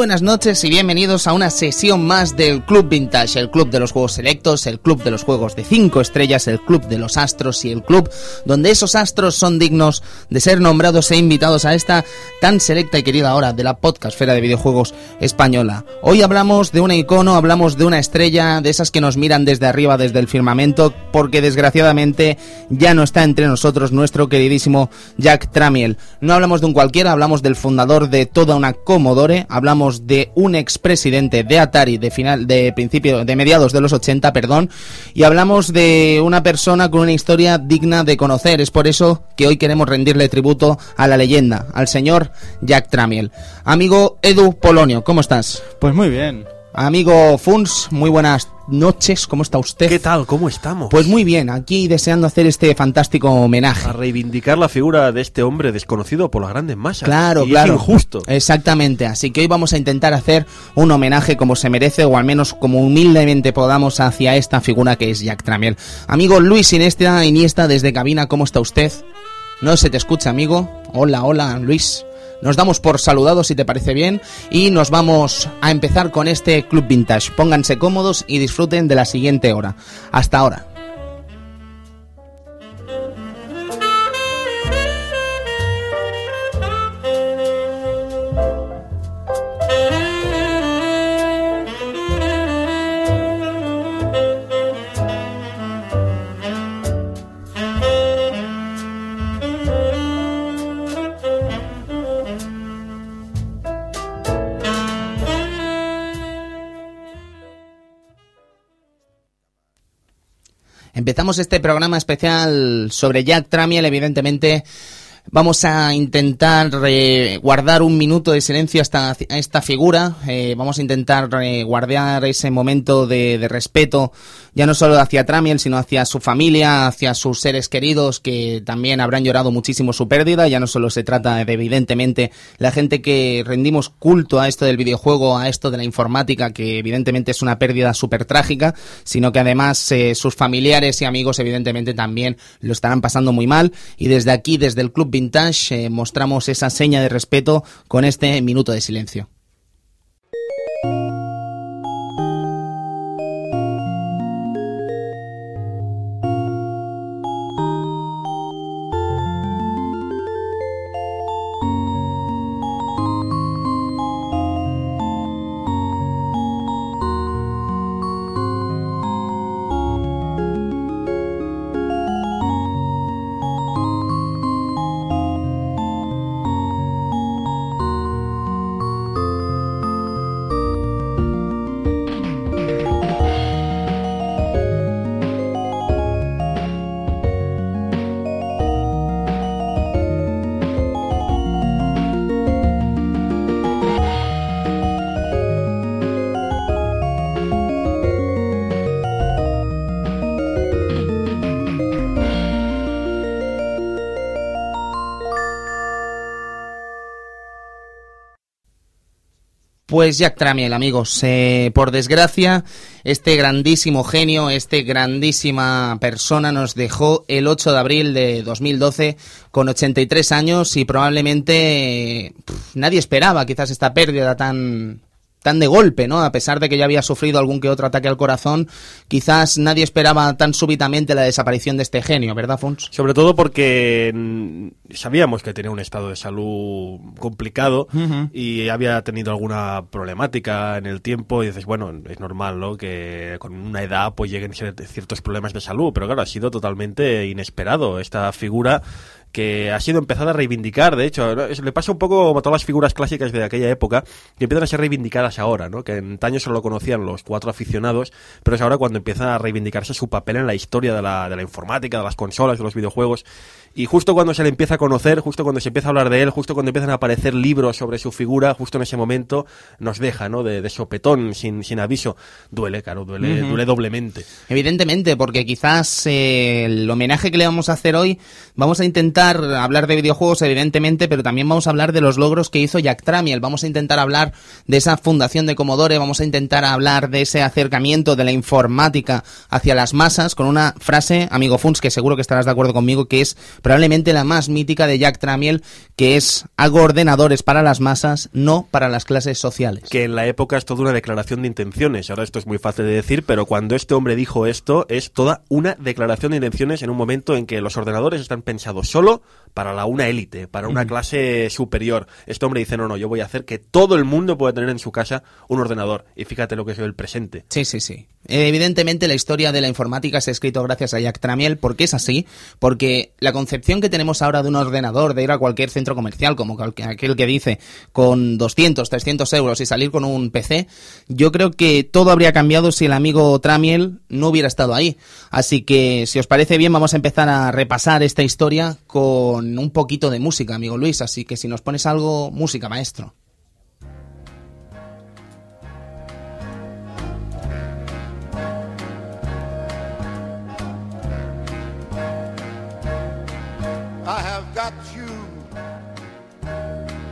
Buenas noches y bienvenidos a una sesión más del Club Vintage, el club de los juegos selectos, el club de los juegos de 5 estrellas, el club de los astros y el club donde esos astros son dignos de ser nombrados e invitados a esta tan selecta y querida hora de la podcastfera de videojuegos española. Hoy hablamos de una icono, hablamos de una estrella, de esas que nos miran desde arriba, desde el firmamento, porque desgraciadamente ya no está entre nosotros nuestro queridísimo Jack Tramiel. No hablamos de un cualquiera, hablamos del fundador de toda una Commodore, hablamos de un expresidente de Atari de final de principio de mediados de los 80, perdón, y hablamos de una persona con una historia digna de conocer. Es por eso que hoy queremos rendirle tributo a la leyenda, al señor Jack Tramiel. Amigo Edu Polonio, ¿cómo estás? Pues muy bien. Amigo Funs, muy buenas noches, ¿cómo está usted? ¿Qué tal? ¿Cómo estamos? Pues muy bien, aquí deseando hacer este fantástico homenaje. A reivindicar la figura de este hombre desconocido por las grandes masas. Claro, y claro. Es injusto. Exactamente, así que hoy vamos a intentar hacer un homenaje como se merece, o al menos como humildemente podamos hacia esta figura que es Jack Tramiel. Amigo Luis Iniesta, Iniesta desde cabina, ¿cómo está usted? No se te escucha, amigo. Hola, hola, Luis. Nos damos por saludados si te parece bien y nos vamos a empezar con este Club Vintage. Pónganse cómodos y disfruten de la siguiente hora. Hasta ahora. Empezamos este programa especial sobre Jack Tramiel, evidentemente. Vamos a intentar eh, guardar un minuto de silencio hasta esta figura. Eh, vamos a intentar eh, guardar ese momento de, de, respeto, ya no solo hacia Tramiel, sino hacia su familia, hacia sus seres queridos, que también habrán llorado muchísimo su pérdida. Ya no solo se trata de, evidentemente, la gente que rendimos culto a esto del videojuego, a esto de la informática, que evidentemente es una pérdida súper trágica, sino que además sus familiares y amigos, evidentemente, también lo estarán pasando muy mal. Y desde aquí, desde el Club Vintage eh, mostramos esa seña de respeto con este minuto de silencio. Pues Jack Tramiel, amigos, eh, por desgracia, este grandísimo genio, este grandísima persona nos dejó el 8 de abril de 2012 con 83 años y probablemente nadie esperaba quizás esta pérdida tan tan de golpe, ¿no? A pesar de que ya había sufrido algún que otro ataque al corazón, quizás nadie esperaba tan súbitamente la desaparición de este genio, ¿verdad, Fons? Sobre todo porque mm, sabíamos que tenía un estado de salud complicado uh -huh. y había tenido alguna problemática en el tiempo y dices, bueno, es normal, ¿no? Que con una edad pues lleguen ciertos problemas de salud, pero claro, ha sido totalmente inesperado esta figura que ha sido empezada a reivindicar, de hecho, le pasa un poco como a todas las figuras clásicas de aquella época, que empiezan a ser reivindicadas ahora, ¿no? que en antaño solo lo conocían los cuatro aficionados, pero es ahora cuando empieza a reivindicarse su papel en la historia de la, de la informática, de las consolas, de los videojuegos, y justo cuando se le empieza a conocer, justo cuando se empieza a hablar de él, justo cuando empiezan a aparecer libros sobre su figura, justo en ese momento nos deja, ¿no? De, de sopetón, sin, sin aviso. Duele, claro, duele, uh -huh. duele doblemente. Evidentemente, porque quizás eh, el homenaje que le vamos a hacer hoy, vamos a intentar hablar de videojuegos, evidentemente, pero también vamos a hablar de los logros que hizo Jack Tramiel. Vamos a intentar hablar de esa fundación de Commodore, vamos a intentar hablar de ese acercamiento de la informática hacia las masas con una frase, amigo Funs, que seguro que estarás de acuerdo conmigo, que es probablemente la más mítica de Jack Tramiel, que es hago ordenadores para las masas, no para las clases sociales. Que en la época es toda una declaración de intenciones. Ahora esto es muy fácil de decir, pero cuando este hombre dijo esto, es toda una declaración de intenciones en un momento en que los ordenadores están pensados solo para la una élite, para una clase superior. Este hombre dice, no, no, yo voy a hacer que todo el mundo pueda tener en su casa un ordenador. Y fíjate lo que es el presente. Sí, sí, sí. Evidentemente la historia de la informática se ha escrito gracias a Jack Tramiel, porque es así, porque la concepción que tenemos ahora de un ordenador, de ir a cualquier centro comercial, como aquel que dice, con 200, 300 euros y salir con un PC, yo creo que todo habría cambiado si el amigo Tramiel no hubiera estado ahí. Así que, si os parece bien, vamos a empezar a repasar esta historia con un poquito de música, amigo Luis. Así que si nos pones algo, música, maestro.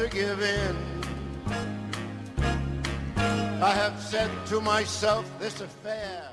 to give in. I have said to myself, this affair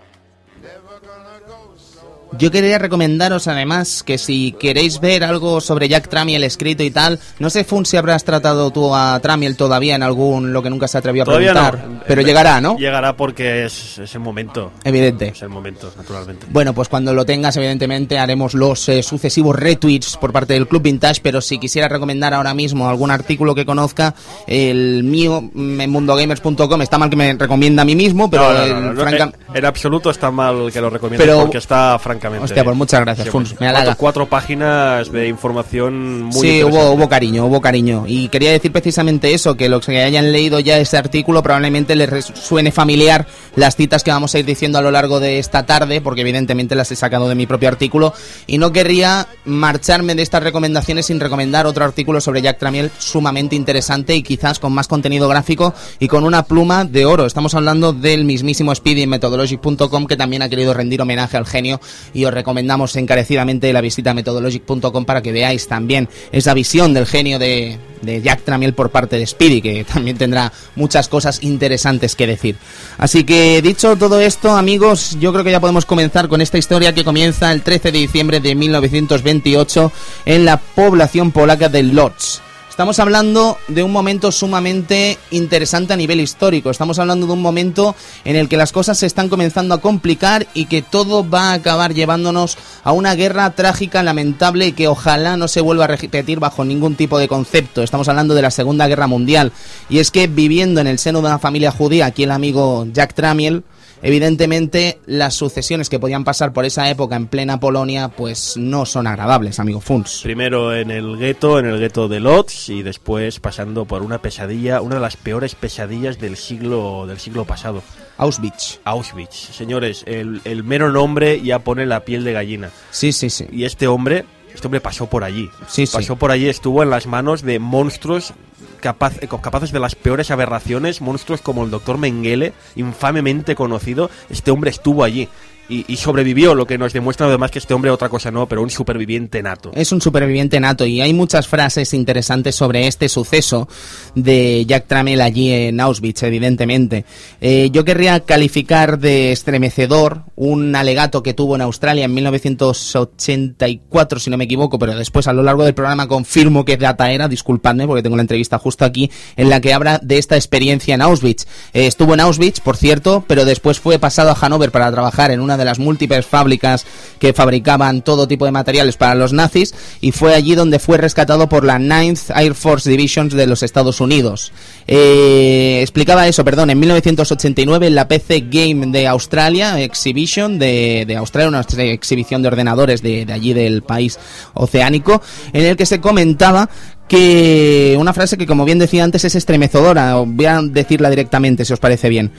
Yo quería recomendaros además que si queréis ver algo sobre Jack Tramiel escrito y tal, no sé Fun si habrás tratado tú a Tramiel todavía en algún lo que nunca se atrevió a preguntar, pero llegará, ¿no? Llegará porque es, el momento. Evidente. Es el momento, naturalmente. Bueno, pues cuando lo tengas, evidentemente haremos los eh, sucesivos retweets por parte del Club Vintage, pero si quisiera recomendar ahora mismo algún artículo que conozca, el mío mm, en mundogamers.com está mal que me recomienda a mí mismo, pero en, absoluto está mal que lo recomiende porque está francamente Hostia, pues muchas gracias, Me halaga. Cuatro, páginas de información muy Sí, hubo, hubo cariño, hubo cariño. Y quería decir precisamente eso, que los que hayan leído ya ese artículo probablemente les suene familiar las citas que vamos a ir diciendo a lo largo de esta tarde, porque evidentemente las he sacado de mi propio artículo. Y no querría marcharme de estas recomendaciones sin recomendar otro artículo sobre Jack Tramiel sumamente interesante y quizás con más contenido gráfico y con una pluma de oro. Estamos hablando del mismísimo Speedy en methodologic.com que también ha querido rendir homenaje al genio y os recomendamos encarecidamente la visita a methodologic.com para que veáis también esa visión del genio de, de Jack Tramiel por parte de Speedy, que también tendrá muchas cosas interesantes que decir. Así que dicho todo esto, amigos, yo creo que ya podemos comenzar con esta historia que comienza el 13 de diciembre de 1928 en la población polaca de Lodz. Estamos hablando de un momento sumamente interesante a nivel histórico. Estamos hablando de un momento en el que las cosas se están comenzando a complicar y que todo va a acabar llevándonos a una guerra trágica, lamentable que ojalá no se vuelva a repetir bajo ningún tipo de concepto. Estamos hablando de la Segunda Guerra Mundial. Y es que viviendo en el seno de una familia judía, aquí el amigo Jack Tramiel, Evidentemente, las sucesiones que podían pasar por esa época en plena Polonia, pues no son agradables, amigo Funs. Primero en el gueto, en el gueto de Lodz, y después pasando por una pesadilla, una de las peores pesadillas del siglo, del siglo pasado. Auschwitz. Auschwitz. Señores, el, el mero nombre ya pone la piel de gallina. Sí, sí, sí. Y este hombre, este hombre pasó por allí. Sí, pasó por allí, estuvo en las manos de monstruos capaz, eh, capaces de las peores aberraciones, monstruos como el doctor Mengele, infamemente conocido, este hombre estuvo allí y, sobrevivió, lo que nos demuestra además que este hombre otra cosa no, pero un superviviente nato. Es un superviviente nato y hay muchas frases interesantes sobre este suceso de Jack Tramel allí en Auschwitz, evidentemente. Eh, yo querría calificar de estremecedor un alegato que tuvo en Australia en 1984, si no me equivoco, pero después a lo largo del programa confirmo que data era, disculpadme porque tengo la entrevista justo aquí, en la que habla de esta experiencia en Auschwitz. Eh, estuvo en Auschwitz, por cierto, pero después fue pasado a Hannover para trabajar en una de las múltiples fábricas que fabricaban todo tipo de materiales para los nazis y fue allí donde fue rescatado por la 9th Air Force Division de los Estados Unidos. Eh, explicaba eso, perdón, en 1989 en la PC Game de Australia, Exhibition de, de Australia, una exhibición de ordenadores de, de allí del país oceánico, en el que se comentaba que una frase que como bien decía antes es estremecedora, voy a decirla directamente si os parece bien.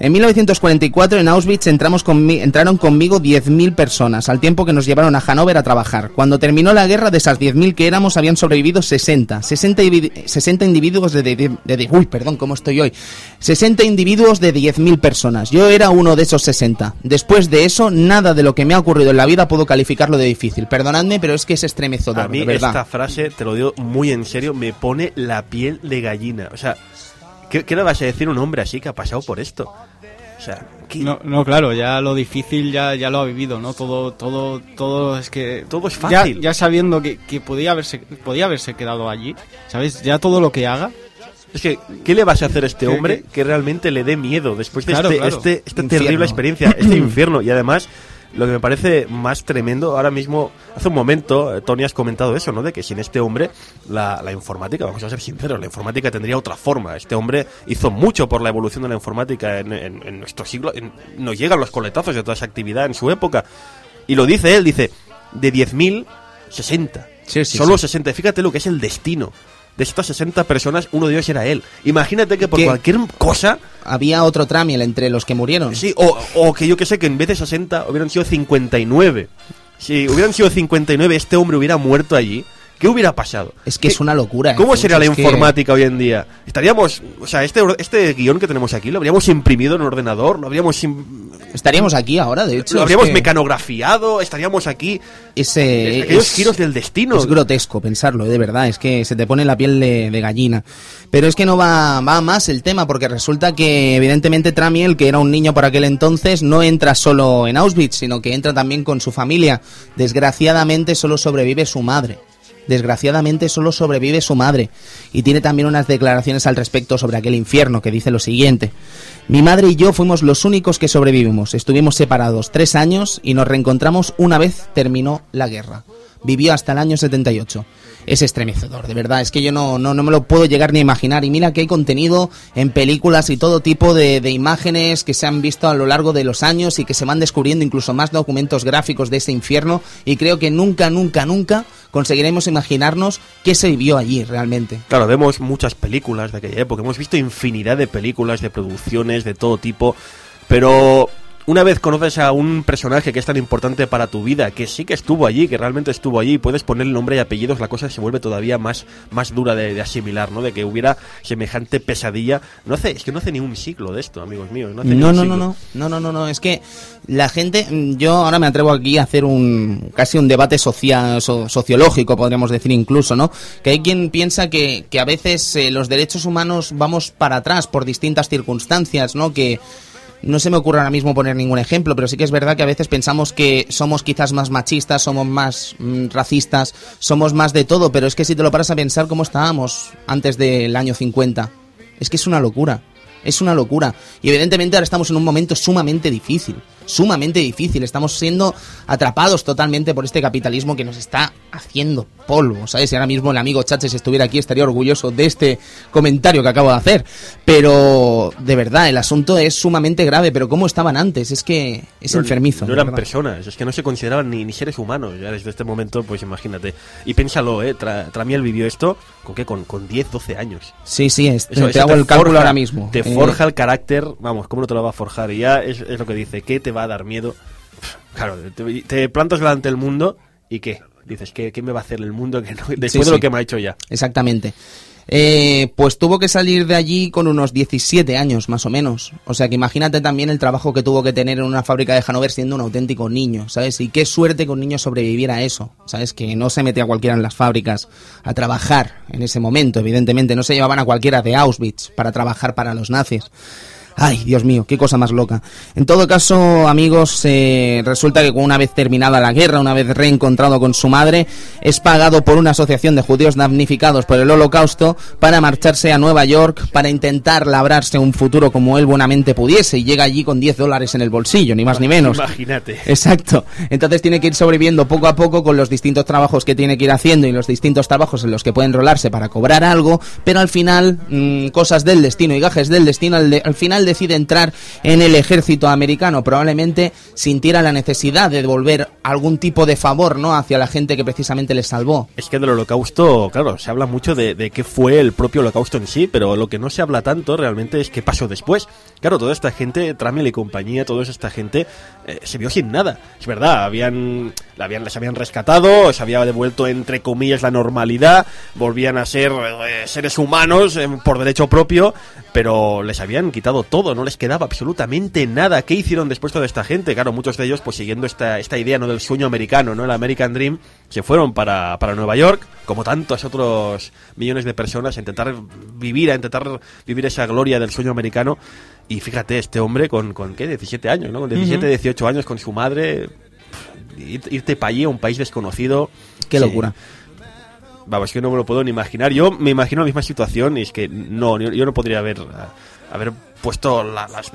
En 1944 en Auschwitz entramos entraron conmigo 10.000 personas, al tiempo que nos llevaron a Hannover a trabajar. Cuando terminó la guerra, de esas 10.000 que éramos, habían sobrevivido 60. 60, 60 individuos de, de, Uy, perdón, ¿cómo estoy hoy? 60 individuos de 10.000 personas. Yo era uno de esos 60. Después de eso, nada de lo que me ha ocurrido en la vida puedo calificarlo de difícil. Perdonadme, pero es que es estremecedor, A mí esta frase, te lo digo muy en serio, me pone la piel de gallina. O sea, ¿qué, qué le vas a decir a un hombre así que ha pasado por esto? No, no, claro, ya lo difícil ya, ya lo ha vivido, ¿no? Todo, todo, todo es que... Todo es fácil. Ya, sabiendo que, que, podía, haberse, podía haberse quedado allí, ¿sabes? Ya todo lo que haga... Es que, ¿qué le vas a hacer a este hombre que realmente le dé miedo después de este, este, esta terrible experiencia, este infierno? Y además, lo que me parece más tremendo, ahora mismo, hace un momento, eh, Tony has comentado eso, ¿no? De que sin este hombre, la, informática, vamos a ser sinceros, la informática tendría otra forma. Este hombre hizo mucho por la evolución de la informática en, nuestro siglo. nos llegan los coletazos de toda esa actividad en su época. Y lo dice él, dice, de 10.000, 60. Sí, sí, Solo 60. Fíjate lo que es el destino de estas 60 personas, uno de ellos era él. Imagínate que por cualquier cosa... Había otro Tramiel entre los que murieron. Sí, o, o que yo que sé, que en vez de 60 hubieran sido 59. Si hubieran sido 59, este hombre hubiera muerto allí. ¿Qué hubiera pasado? Es que es una locura. ¿Cómo sería la informática hoy en día? Estaríamos, o sea, este, este guion que tenemos aquí, lo habríamos imprimido en un ordenador, lo habríamos... Estaríamos aquí ahora, de hecho. Lo habríamos mecanografiado, estaríamos aquí. Ese, aquellos giros del destino. Es grotesco pensarlo, de verdad, es que se te pone la piel de, gallina. Pero es que no va, va más el tema, porque resulta que evidentemente Tramiel, que era un niño por aquel entonces, no entra solo en Auschwitz, sino que entra también con su familia. Desgraciadamente solo sobrevive su madre desgraciadamente solo sobrevive su madre y tiene también unas declaraciones al respecto sobre aquel infierno que dice lo siguiente. Mi madre y yo fuimos los únicos que sobrevivimos. Estuvimos separados tres años y nos reencontramos una vez terminó la guerra. Vivió hasta el año 78 es estremecedor, de verdad. Es que yo no, no, no, me lo puedo llegar ni a imaginar. Y mira que hay contenido en películas y todo tipo de, de, imágenes que se han visto a lo largo de los años y que se van descubriendo incluso más documentos gráficos de ese infierno. Y creo que nunca, nunca, nunca conseguiremos imaginarnos qué se vivió allí realmente. Claro, vemos muchas películas de aquella época. Hemos visto infinidad de películas, de producciones, de todo tipo. Pero una vez conoces a un personaje que es tan importante para tu vida, que sí que estuvo allí, que realmente estuvo allí, y puedes ponerle nombre y apellidos, la cosa se vuelve todavía más, más dura de, asimilar, ¿no? De que hubiera semejante pesadilla. No hace, es que no hace ni un siglo de esto, amigos míos. No, no, no, no, no, no, no, no, no, es que la gente, yo ahora me atrevo aquí a hacer un casi un debate social, sociológico, podríamos decir incluso, ¿no? Que hay quien piensa que, que a veces eh, los derechos humanos vamos para atrás por distintas circunstancias, ¿no? Que no se me ocurre ahora mismo poner ningún ejemplo, pero sí que es verdad que a veces pensamos que somos quizás más machistas, somos más mm, racistas, somos más de todo, pero es que si te lo paras a pensar cómo estábamos antes del año 50, es que es una locura. Es una locura. Y evidentemente ahora estamos en un momento sumamente difícil. Sumamente difícil. Estamos siendo atrapados totalmente por este capitalismo que nos está haciendo polvo. ¿Sabes? Si ahora mismo el amigo Chaches estuviera aquí, estaría orgulloso de este comentario que acabo de hacer. Pero, de verdad, el asunto es sumamente grave. Pero ¿cómo estaban antes? Es que es enfermizo. No eran personas. Es que no se consideraban ni, seres humanos. Ya desde este momento, pues imagínate. Y piénsalo, ¿eh? Tramiel vivió esto ¿con qué? Con, con 10, 12 años. Sí, sí, te hago el cálculo ahora mismo. Te forja el carácter, vamos, ¿cómo no te lo va a forjar? Y ya es, lo que dice, ¿qué te va a dar miedo? Claro, te, plantas delante del mundo y ¿qué? Dices, ¿qué, ¿qué, me va a hacer el mundo que después de lo que me ha hecho ya? Exactamente. Eh, pues tuvo que salir de allí con unos 17 años, más o menos. O sea que imagínate también el trabajo que tuvo que tener en una fábrica de Hanover siendo un auténtico niño, ¿sabes? Y qué suerte que un niño sobreviviera a eso, ¿sabes? Que no se metía cualquiera en las fábricas a trabajar en ese momento, evidentemente. No se llevaban a cualquiera de Auschwitz para trabajar para los nazis. Ay, Dios mío, qué cosa más loca. En todo caso, amigos, eh, resulta que una vez terminada la guerra, una vez reencontrado con su madre, es pagado por una asociación de judíos damnificados por el holocausto para marcharse a Nueva York para intentar labrarse un futuro como él buenamente pudiese y llega allí con 10 dólares en el bolsillo, ni más ni menos. Imagínate. Exacto. Entonces tiene que ir sobreviviendo poco a poco con los distintos trabajos que tiene que ir haciendo y los distintos trabajos en los que puede enrolarse para cobrar algo, pero al final, mm, cosas del destino y gajes del destino, al, al final decide entrar en el ejército americano? Probablemente sintiera la necesidad de devolver algún tipo de favor, ¿no? Hacia la gente que precisamente le salvó. Es que del holocausto, claro, se habla mucho de, qué fue el propio holocausto en sí, pero lo que no se habla tanto realmente es qué pasó después. Claro, toda esta gente, Tramiel y compañía, toda esta gente eh, se vio sin nada. Es verdad, habían, habían, les habían rescatado, se había devuelto entre comillas la normalidad, volvían a ser eh, seres humanos eh, por derecho propio, pero les habían quitado todo, no les quedaba absolutamente nada. ¿Qué hicieron después toda esta gente? Claro, muchos de ellos, pues siguiendo esta, esta idea ¿no? del sueño americano, ¿no? El American Dream, se fueron para, para Nueva York, como tantos otros millones de personas, a intentar vivir, a intentar vivir esa gloria del sueño americano. Y fíjate, este hombre con, con ¿qué? 17 años, ¿no? Con 17, 18 años, con su madre, irte para allí a un país desconocido. Qué locura. Vamos, es que no me lo puedo ni imaginar. Yo me imagino la misma situación y es que no, yo, no podría haber, haber puesto las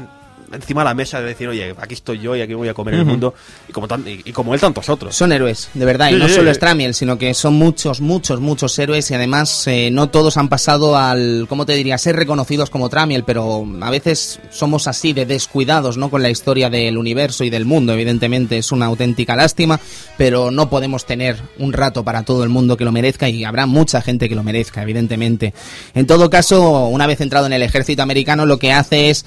encima de la mesa de decir, oye, aquí estoy yo y aquí voy a comer el mundo, y como, y, como él, tantos otros. Son héroes, de verdad, y no solo es Tramiel, sino que son muchos, muchos, muchos héroes, y además eh, no todos han pasado al, ¿cómo te diría?, ser reconocidos como Tramiel, pero a veces somos así de descuidados, ¿no?, con la historia del universo y del mundo, evidentemente es una auténtica lástima, pero no podemos tener un rato para todo el mundo que lo merezca, y habrá mucha gente que lo merezca, evidentemente. En todo caso, una vez entrado en el ejército americano, lo que hace es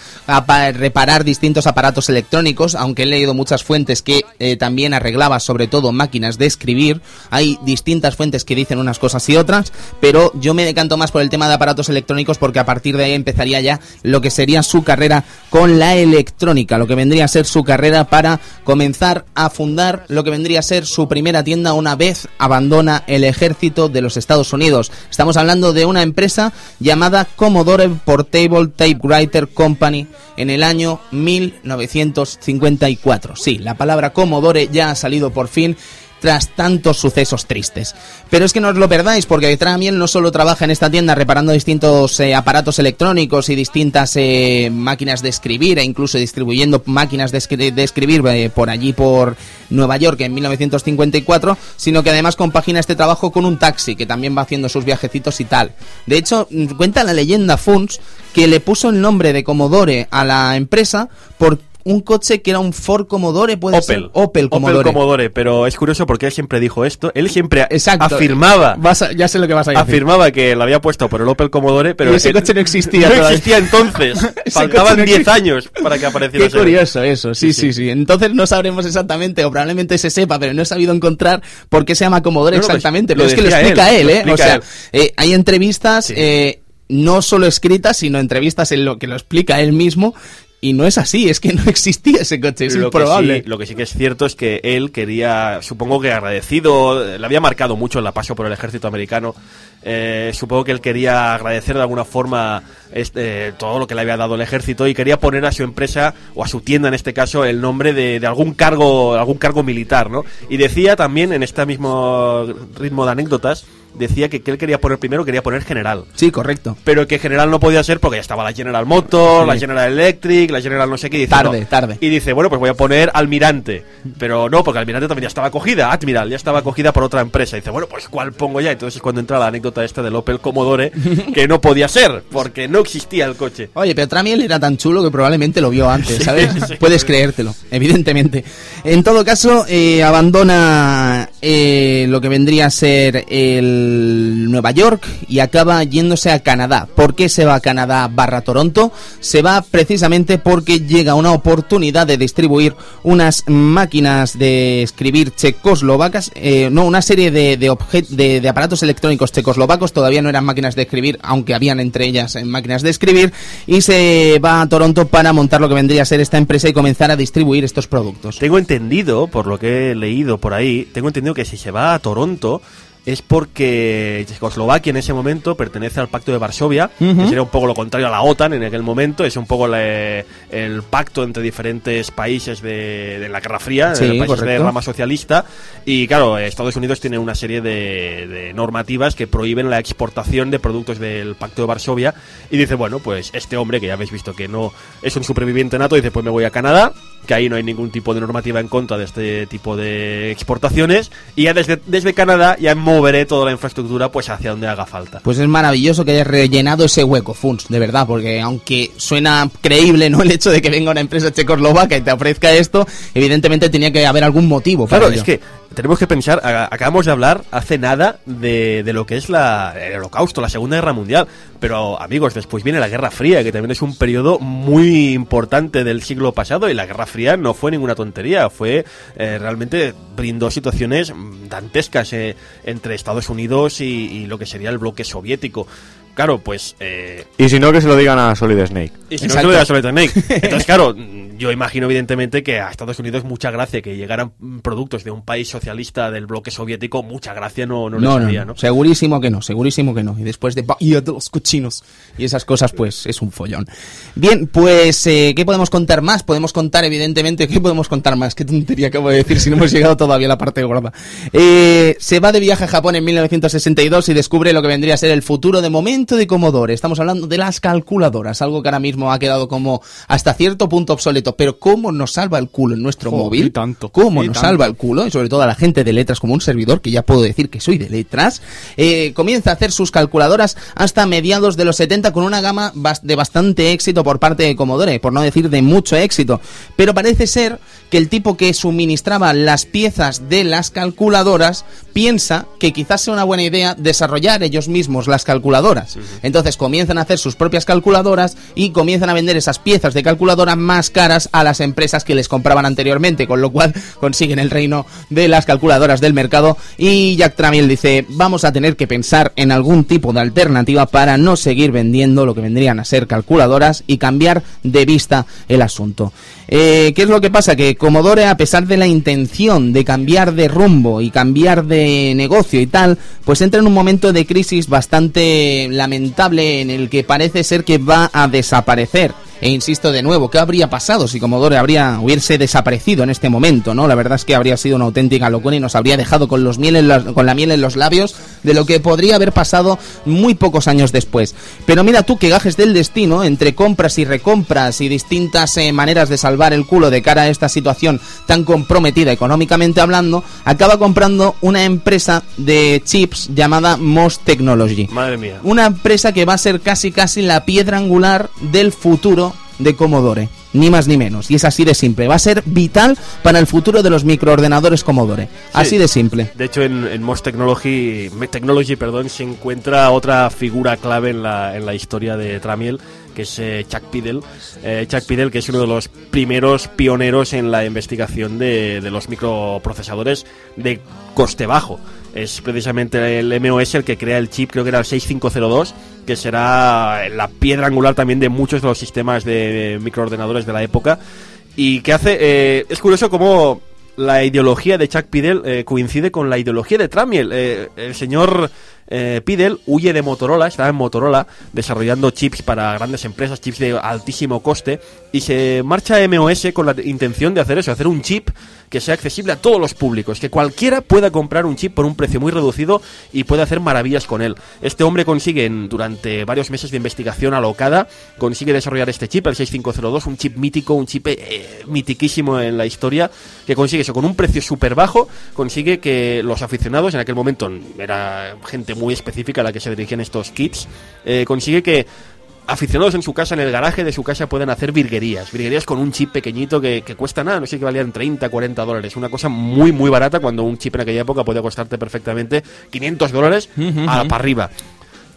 reparar distintos aparatos electrónicos, aunque he leído muchas fuentes que eh, también arreglaba sobre todo máquinas de escribir. Hay distintas fuentes que dicen unas cosas y otras, pero yo me decanto más por el tema de aparatos electrónicos porque a partir de ahí empezaría ya lo que sería su carrera con la electrónica, lo que vendría a ser su carrera para comenzar a fundar lo que vendría a ser su primera tienda una vez abandona el ejército de los Estados Unidos. Estamos hablando de una empresa llamada Commodore Portable Typewriter Company en el año 1954. Sí, la palabra Commodore ya ha salido por fin tras tantos sucesos tristes. Pero es que no os lo perdáis, porque Tramiel no solo trabaja en esta tienda reparando distintos eh, aparatos electrónicos y distintas eh, máquinas de escribir, e incluso distribuyendo máquinas de, escribir eh, por allí, por Nueva York, en 1954, sino que además compagina este trabajo con un taxi, que también va haciendo sus viajecitos y tal. De hecho, mm, cuenta la leyenda Funs que le puso el nombre de Commodore a la empresa por un coche que era un Ford Commodore, puede Opel. ser Opel Commodore. Opel Commodore, pero es curioso porque él siempre dijo esto. Él siempre afirmaba. ya sé lo que vas a decir. Afirmaba que lo había puesto por el Opel Commodore, pero. ese coche no existía. No existía entonces. Faltaban 10 años para que apareciera. Qué curioso eso, sí, sí, sí, Entonces no sabremos exactamente, o probablemente se sepa, pero no he sabido encontrar por qué se llama Commodore pues exactamente. pero es que lo explica él, ¿eh? o sea, eh, hay entrevistas. Eh, no solo escritas, sino entrevistas en lo que lo explica él mismo, y no es así, es que no existía ese coche, es lo improbable. lo que sí que es cierto es que él quería, supongo que agradecido, le había marcado mucho el paso por el ejército americano, eh, supongo que él quería agradecer de alguna forma este, todo lo que le había dado el ejército y quería poner a su empresa, o a su tienda en este caso, el nombre de, de algún cargo algún cargo militar, ¿no? Y decía también, en este mismo ritmo de anécdotas, decía que, que, él quería poner primero, quería poner general. Sí, correcto. Pero que general no podía ser porque ya estaba la General Motor, la General Electric, la General no sé qué. tarde, tarde. Y dice, bueno, pues voy a poner almirante. Pero no, porque almirante también ya estaba cogida, Admiral, ya estaba cogida por otra empresa. Y dice, bueno, pues ¿cuál pongo ya? Entonces es cuando entra la anécdota esta del Opel Commodore, que no podía ser, porque no existía el coche. Oye, pero Tramiel era tan chulo que probablemente lo vio antes, ¿sabes? Puedes creértelo, evidentemente. En todo caso, eh, abandona eh, lo que vendría a ser el Nueva York y acaba yéndose a Canadá. ¿Por qué se va a Canadá barra Toronto? Se va precisamente porque llega una oportunidad de distribuir unas máquinas de escribir checoslovacas, eh, no, una serie de, de, de, aparatos electrónicos checoslovacos, todavía no eran máquinas de escribir, aunque habían entre ellas eh, máquinas de escribir, y se va a Toronto para montar lo que vendría a ser esta empresa y comenzar a distribuir estos productos. Tengo entendido, por lo que he leído por ahí, tengo entendido que si se va a Toronto, es porque Checoslovaquia en ese momento pertenece al Pacto de Varsovia, que sería un poco lo contrario a la OTAN en aquel momento, es un poco el pacto entre diferentes países de, la Guerra Fría, de países de rama socialista, y claro, Estados Unidos tiene una serie de, normativas que prohíben la exportación de productos del Pacto de Varsovia, y dice, bueno, pues este hombre, que ya habéis visto que no es un superviviente nato, dice, pues me voy a Canadá, que ahí no hay ningún tipo de normativa en contra de este tipo de exportaciones, y ya desde, desde Canadá ya hemos moveré toda la infraestructura pues hacia donde haga falta. Pues es maravilloso que hayas rellenado ese hueco, Funs, de verdad, porque aunque suena creíble no el hecho de que venga una empresa checoslovaca y te ofrezca esto, evidentemente tenía que haber algún motivo. Claro, es que tenemos que pensar, acabamos de hablar hace nada de, de, lo que es la, el holocausto, la Segunda Guerra Mundial, pero amigos, después viene la Guerra Fría, que también es un periodo muy importante del siglo pasado y la Guerra Fría no fue ninguna tontería, fue eh, realmente brindó situaciones dantescas eh, entre Estados Unidos y, y lo que sería el bloque soviético. Claro, pues... Eh... Y si no, que se lo digan a Solid Snake. Y si no, que se lo digan a Solid Snake. Entonces, claro, yo imagino evidentemente que a Estados Unidos mucha gracia que llegaran productos de un país socialista del bloque soviético, mucha gracia no, no, no, no, no, Segurísimo que no, segurísimo que no. Y después de Bahía de los Cochinos y esas cosas, pues es un follón. Bien, pues, eh, ¿qué podemos contar más? Podemos contar, evidentemente, ¿qué podemos contar más? Qué tontería acabo de decir si no hemos llegado todavía a la parte gorda. Eh, se va de viaje a Japón en 1962 y descubre lo que vendría a ser el futuro de momento de Commodore, estamos hablando de las calculadoras, algo que ahora mismo ha quedado como hasta cierto punto obsoleto, pero ¿cómo nos salva el culo en nuestro móvil? Tanto, ¿Cómo nos salva el culo? Y sobre todo a la gente de letras como un servidor, que ya puedo decir que soy de letras, eh, comienza a hacer sus calculadoras hasta mediados de los 70 con una gama de bastante éxito por parte de Commodore, por no decir de mucho éxito. Pero parece ser que el tipo que suministraba las piezas de las calculadoras piensa que quizás sea una buena idea desarrollar ellos mismos las calculadoras. Entonces comienzan a hacer sus propias calculadoras y comienzan a vender esas piezas de calculadora más caras a las empresas que les compraban anteriormente, con lo cual consiguen el reino de las calculadoras del mercado y Jack Tramiel dice, vamos a tener que pensar en algún tipo de alternativa para no seguir vendiendo lo que vendrían a ser calculadoras y cambiar de vista el asunto. Eh, ¿Qué es lo que pasa? Que Commodore, a pesar de la intención de cambiar de rumbo y cambiar de negocio y tal, pues entra en un momento de crisis bastante lamentable en el que parece ser que va a desaparecer. E insisto de nuevo, ¿qué habría pasado si Commodore habría hubiese desaparecido en este momento? ¿no? La verdad es que habría sido una auténtica locura y nos habría dejado con, los miel con la miel en los labios de lo que podría haber pasado muy pocos años después. Pero mira tú que gajes del destino, entre compras y recompras y distintas eh, maneras de salvar el culo de cara a esta situación tan comprometida económicamente hablando, acaba comprando una empresa de chips llamada MOS Technology. Madre mía. Una empresa que va a ser casi casi la piedra angular del futuro de Commodore, ni más ni menos. Y es así de simple. Va a ser vital para el futuro de los microordenadores Commodore. Así de simple. De hecho, en, en Most Technology, Technology perdón, se encuentra otra figura clave en la, en la historia de Tramiel, que es eh, Chuck Piddle. Eh, Chuck Piddle, que es uno de los primeros pioneros en la investigación de, de los microprocesadores de coste bajo. Es precisamente el MOS el que crea el chip, creo que era el 6502 que será la piedra angular también de muchos de los sistemas de microordenadores de la época. Y que hace. Eh, es curioso cómo la ideología de Chuck Pidel eh, coincide con la ideología de Tramiel. Eh, el señor eh, Pidel huye de Motorola, estaba en Motorola desarrollando chips para grandes empresas, chips de altísimo coste, y se marcha a MOS con la intención de hacer eso, hacer un chip que sea accesible a todos los públicos, que cualquiera pueda comprar un chip por un precio muy reducido y pueda hacer maravillas con él. Este hombre consigue, durante varios meses de investigación alocada, consigue desarrollar este chip, el 6502, un chip mítico, un chip eh, mitiquísimo en la historia, que consigue eso con un precio súper bajo, consigue que los aficionados, en aquel momento era gente muy específica a la que se dirigen estos kits, eh, consigue que aficionados en su casa, en el garaje de su casa, pueden hacer virguerías. Virguerías con un chip pequeñito que, cuesta nada, no sé que valían 30, 40 dólares. Una cosa muy, muy barata cuando un chip en aquella época podía costarte perfectamente 500 dólares a, para arriba.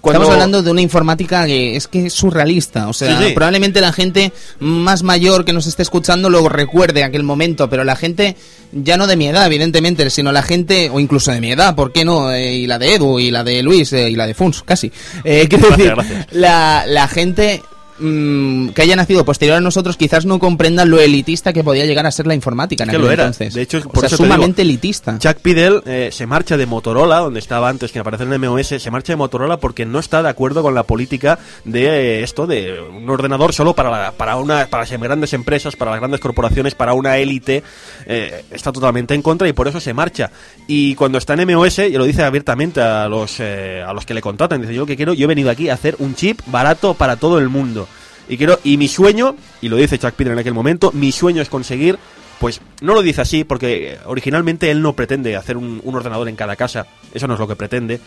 Estamos hablando de una informática que es que es surrealista. O sea, probablemente la gente más mayor que nos esté escuchando lo recuerde aquel momento, pero la gente, ya no de mi edad, evidentemente, sino la gente, o incluso de mi edad, ¿por qué no? Eh, y la de Edu, y la de Luis, eh, y la de Funs, casi. Eh, decir, La, la gente Mm, que haya nacido posterior a nosotros quizás no comprendan lo elitista que podía llegar a ser la informática en aquel lo era. entonces. De hecho, por sumamente elitista. Chuck Pidel eh, se marcha de Motorola, donde estaba antes que aparece en el MOS, se marcha de Motorola porque no está de acuerdo con la política de eh, esto, de un ordenador solo para, para, una, para las grandes empresas, para las grandes corporaciones, para una élite. Eh, está totalmente en contra y por eso se marcha. Y cuando está en MOS, y lo dice abiertamente a los, a los que le contratan, dice yo que quiero, yo he venido aquí a hacer un chip barato para todo el mundo. Y quiero y mi sueño, y lo dice Chuck Peter en aquel momento, mi sueño es conseguir Pues no lo dice así porque originalmente él no pretende hacer un, un ordenador en cada casa, eso no es lo que pretende,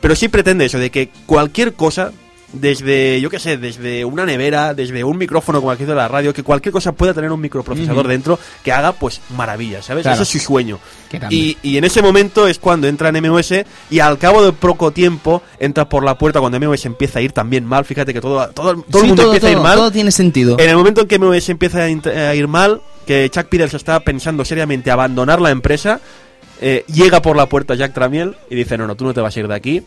pero sí pretende eso, de que cualquier cosa desde, yo qué sé, desde una nevera, desde un micrófono como aquí de la radio, que cualquier cosa pueda tener un microprocesador dentro que haga pues maravillas, ¿sabes? Claro. Ese es su sueño. Y, y en ese momento es cuando entra en MOS y al cabo de poco tiempo entra por la puerta cuando MOS empieza a ir también mal. Fíjate que todo, todo, todo Sí, el mundo todo, empieza a ir todo, mal. todo tiene sentido. En el momento en que MOS empieza a ir mal, que Chuck Peters está pensando seriamente abandonar la empresa, eh, llega por la puerta Jack Tramiel y dice, no, no, tú no te vas a ir de aquí,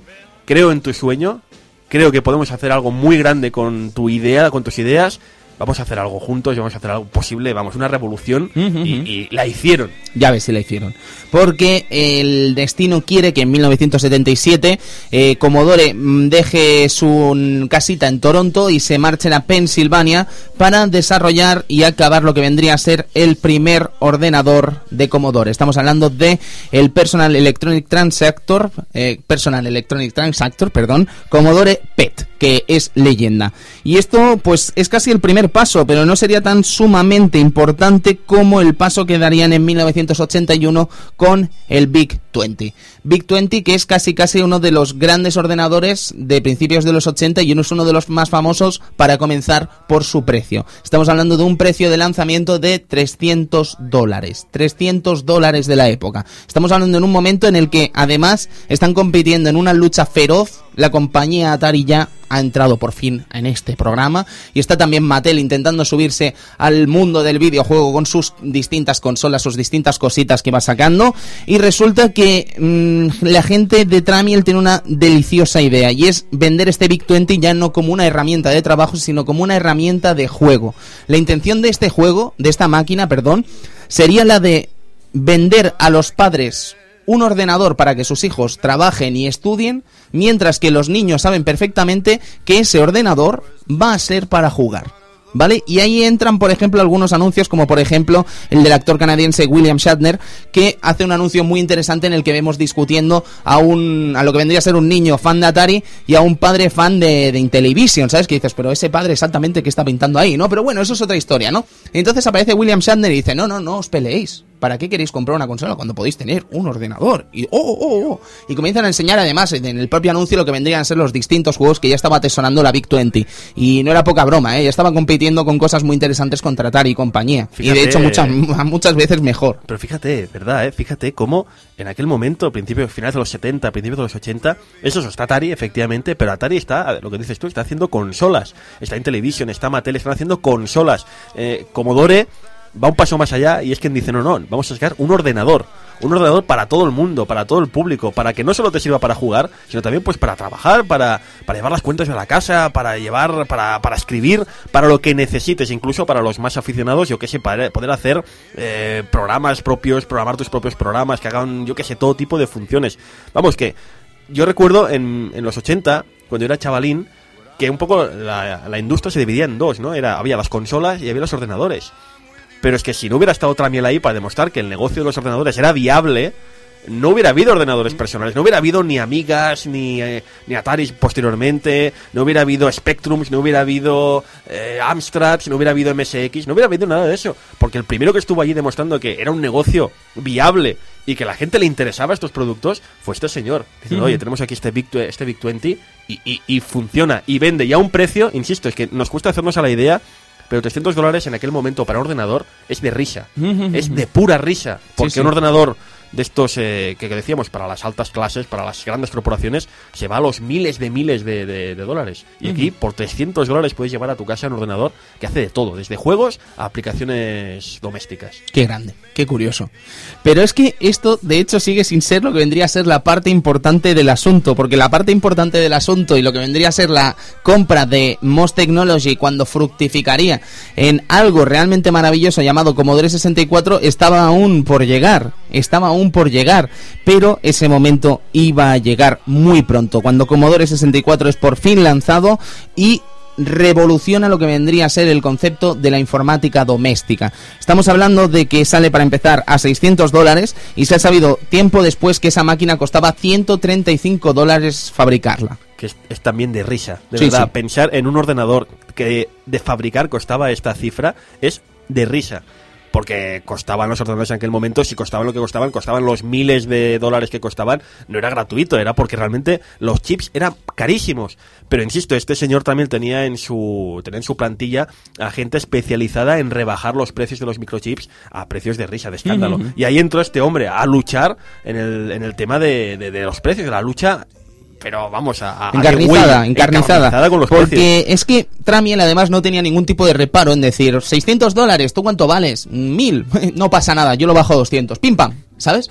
creo en tu sueño, creo que podemos hacer algo muy grande con tu idea, con tus ideas, vamos a hacer algo juntos y vamos a hacer algo posible, vamos, una revolución, y, la hicieron. Ya ves si la hicieron. Porque el destino quiere que en 1977 eh, Commodore mm, deje su mm, casita en Toronto y se marchen a Pensilvania para desarrollar y acabar lo que vendría a ser el primer ordenador de Commodore. Estamos hablando de el Personal Electronic Transactor, eh, Personal Electronic Transactor, perdón, Commodore PET, que es leyenda. Y esto pues es casi el primer paso, pero no sería tan sumamente importante como el paso que darían en 1981 con el Big 20. Big 20 que es casi casi uno de los grandes ordenadores de principios de los 80 y uno es uno de los más famosos para comenzar por su precio. Estamos hablando de un precio de lanzamiento de 300 dólares. 300 dólares de la época. Estamos hablando en un momento en el que además están compitiendo en una lucha feroz. La compañía Atari ya ha entrado por fin en este programa y está también Mattel intentando subirse al mundo del videojuego con sus distintas consolas, sus distintas cositas que va sacando y resulta que mm, la gente de Tramiel tiene una deliciosa idea y es vender este Big 20 ya no como una herramienta de trabajo sino como una herramienta de juego. La intención de este juego, de esta máquina, perdón, sería la de vender a los padres un ordenador para que sus hijos trabajen y estudien, mientras que los niños saben perfectamente que ese ordenador va a ser para jugar. ¿Vale? Y ahí entran, por ejemplo, algunos anuncios, como por ejemplo el del actor canadiense William Shatner, que hace un anuncio muy interesante en el que vemos discutiendo a un a lo que vendría a ser un niño fan de Atari y a un padre fan de, de Intellivision, ¿sabes? Que dices, pero ese padre exactamente qué está pintando ahí, ¿no? Pero bueno, eso es otra historia, ¿no? Entonces aparece William Shatner y dice, no, no, no os peleéis. ¿Para qué queréis comprar una consola cuando podéis tener un ordenador? Y, oh, oh, oh, oh. y comienzan a enseñar además en el propio anuncio lo que vendrían a ser los distintos juegos que ya estaba atesorando la Big 20. Y no era poca broma, ¿eh? Ya estaban compitiendo con cosas muy interesantes contra Atari y compañía. y de hecho muchas, muchas veces mejor. Pero fíjate, ¿verdad? Eh? Fíjate cómo en aquel momento, principios, finales de los 70, principios de los 80, eso está Atari, efectivamente, pero Atari está, lo que dices tú, está haciendo consolas. Está en televisión, está Mattel, están haciendo consolas. Eh, Commodore va un paso más allá y es quien dice, no, no, vamos a sacar un ordenador. Un ordenador para todo el mundo, para todo el público, para que no solo te sirva para jugar, sino también pues para trabajar, para, para llevar las cuentas de la casa, para llevar, para, para escribir, para lo que necesites, incluso para los más aficionados, yo que sé, para poder hacer eh, programas propios, programar tus propios programas, que hagan, yo que sé, todo tipo de funciones. Vamos, que yo recuerdo en, en los 80, cuando yo era chavalín, que un poco la, la industria se dividía en dos, ¿no? Era, había las consolas y había los ordenadores. Pero es que si no hubiera estado Tramiel ahí para demostrar que el negocio de los ordenadores era viable, no hubiera habido ordenadores personales, no hubiera habido ni Amigas, ni, eh, ni Ataris posteriormente, no hubiera habido Spectrums, no hubiera habido eh, Amstrads, no hubiera habido MSX, no hubiera habido nada de eso. Porque el primero que estuvo allí demostrando que era un negocio viable y que a la gente le interesaba estos productos fue este señor. Diciendo, oye, tenemos aquí este Big, este Big 20 y, y- y funciona y vende. Y a un precio, insisto, es que nos cuesta hacernos a la idea pero 300 dólares en aquel momento para un ordenador es de risa. es de pura risa. Porque sí. un ordenador de estos eh, que, que decíamos para las altas clases, para las grandes corporaciones, se va a los miles de miles de, de- de dólares. Y aquí por 300 dólares puedes llevar a tu casa un ordenador que hace de todo, desde juegos a aplicaciones domésticas. Qué grande, qué curioso. Pero es que esto, de hecho, sigue sin ser lo que vendría a ser la parte importante del asunto, porque la parte importante del asunto y lo que vendría a ser la compra de Most Technology cuando fructificaría en algo realmente maravilloso llamado Commodore 64 estaba aún por llegar, estaba aún por llegar, pero ese momento iba a llegar muy pronto, cuando Commodore 64 es por fin lanzado y revoluciona lo que vendría a ser el concepto de la informática doméstica. Estamos hablando de que sale para empezar a 600 dólares y se ha sabido tiempo después que esa máquina costaba 135 dólares fabricarla. Que es, es también de risa. De Sí, verdad, sí. pensar en un ordenador que de fabricar costaba esta cifra es de risa. Porque costaban los ordenadores en aquel momento, si costaban lo que costaban, costaban los miles de dólares que costaban, no era gratuito, era porque realmente los chips eran carísimos. Pero insisto, este señor también tenía en su, tenía en su plantilla a gente especializada en rebajar los precios de los microchips a precios de risa, de escándalo. Y ahí entró este hombre a luchar en el, en el tema de, de, de los precios, de la lucha pero vamos a, encarnizada, encarnizada, con los porque es que Tramiel además no tenía ningún tipo de reparo en decir 600 dólares, ¿tú cuánto vales? Mil, no pasa nada, yo lo bajo a 200, pim pam, ¿sabes?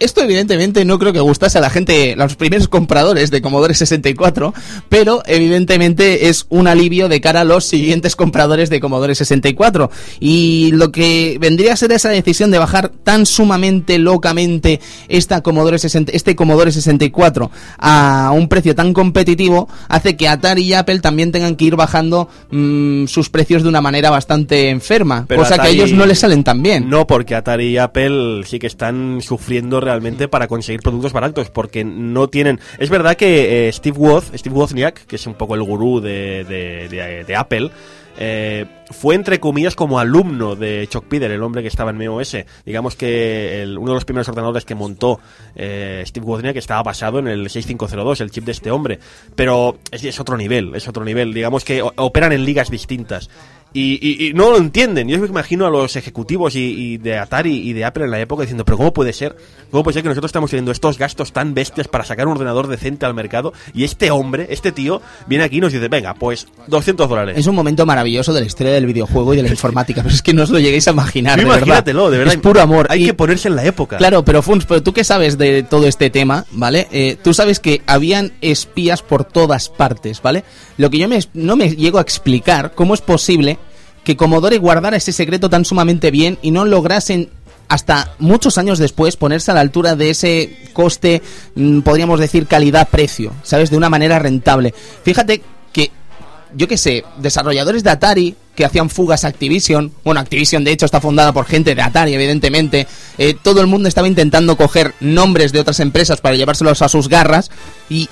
Mm, esto evidentemente no creo que gustase a la gente, a los primeros compradores de Commodore 64, pero evidentemente es un alivio de cara a los siguientes compradores de Commodore 64. Y lo que vendría a ser esa decisión de bajar tan sumamente locamente esta Commodore 60, este Commodore 64 a un precio tan competitivo hace que Atari y Apple también tengan que ir bajando mmm, sus precios de una manera bastante enferma, pero cosa Atari, que a ellos no les salen tan bien. No, porque Atari y Apple sí que están sufriendo realmente para conseguir productos baratos, porque no tienen... Es verdad que eh, Steve Woz, Steve Wozniak, que es un poco el gurú de, de, de, de Apple, eh, fue entre comillas como alumno de Chuck Peter, el hombre que estaba en MOS. Digamos que el, uno de los primeros ordenadores que montó eh, Steve Wozniak estaba basado en el 6502, el chip de este hombre. Pero es, es otro nivel, es otro nivel. Digamos que operan en ligas distintas. Y, y, y, no lo entienden. Yo me imagino a los ejecutivos y, y, de Atari y de Apple en la época diciendo, pero ¿cómo puede ser? ¿Cómo puede ser que nosotros estamos teniendo estos gastos tan bestias para sacar un ordenador decente al mercado y este hombre, este tío, viene aquí y nos dice, venga, pues 200 dólares? Es un momento maravilloso de la historia del videojuego y de la informática, pero es que no os lo lleguéis a imaginar, sí, de imagínatelo, verdad. de verdad. Es puro amor. Hay que ponerse en la época. Claro, pero Funs, pero tú qué sabes de todo este tema, ¿vale? Eh, tú sabes que habían espías por todas partes, ¿vale? Lo que yo me, no me llego a explicar, cómo es posible que Commodore guardara ese secreto tan sumamente bien y no lograsen hasta muchos años después ponerse a la altura de ese coste, mmm, podríamos decir calidad-precio, ¿sabes? De una manera rentable. Fíjate que, yo qué sé, desarrolladores de Atari que hacían fugas a Activision, bueno, Activision de hecho está fundada por gente de Atari, evidentemente, eh, todo el mundo estaba intentando coger nombres de otras empresas para llevárselos a sus garras y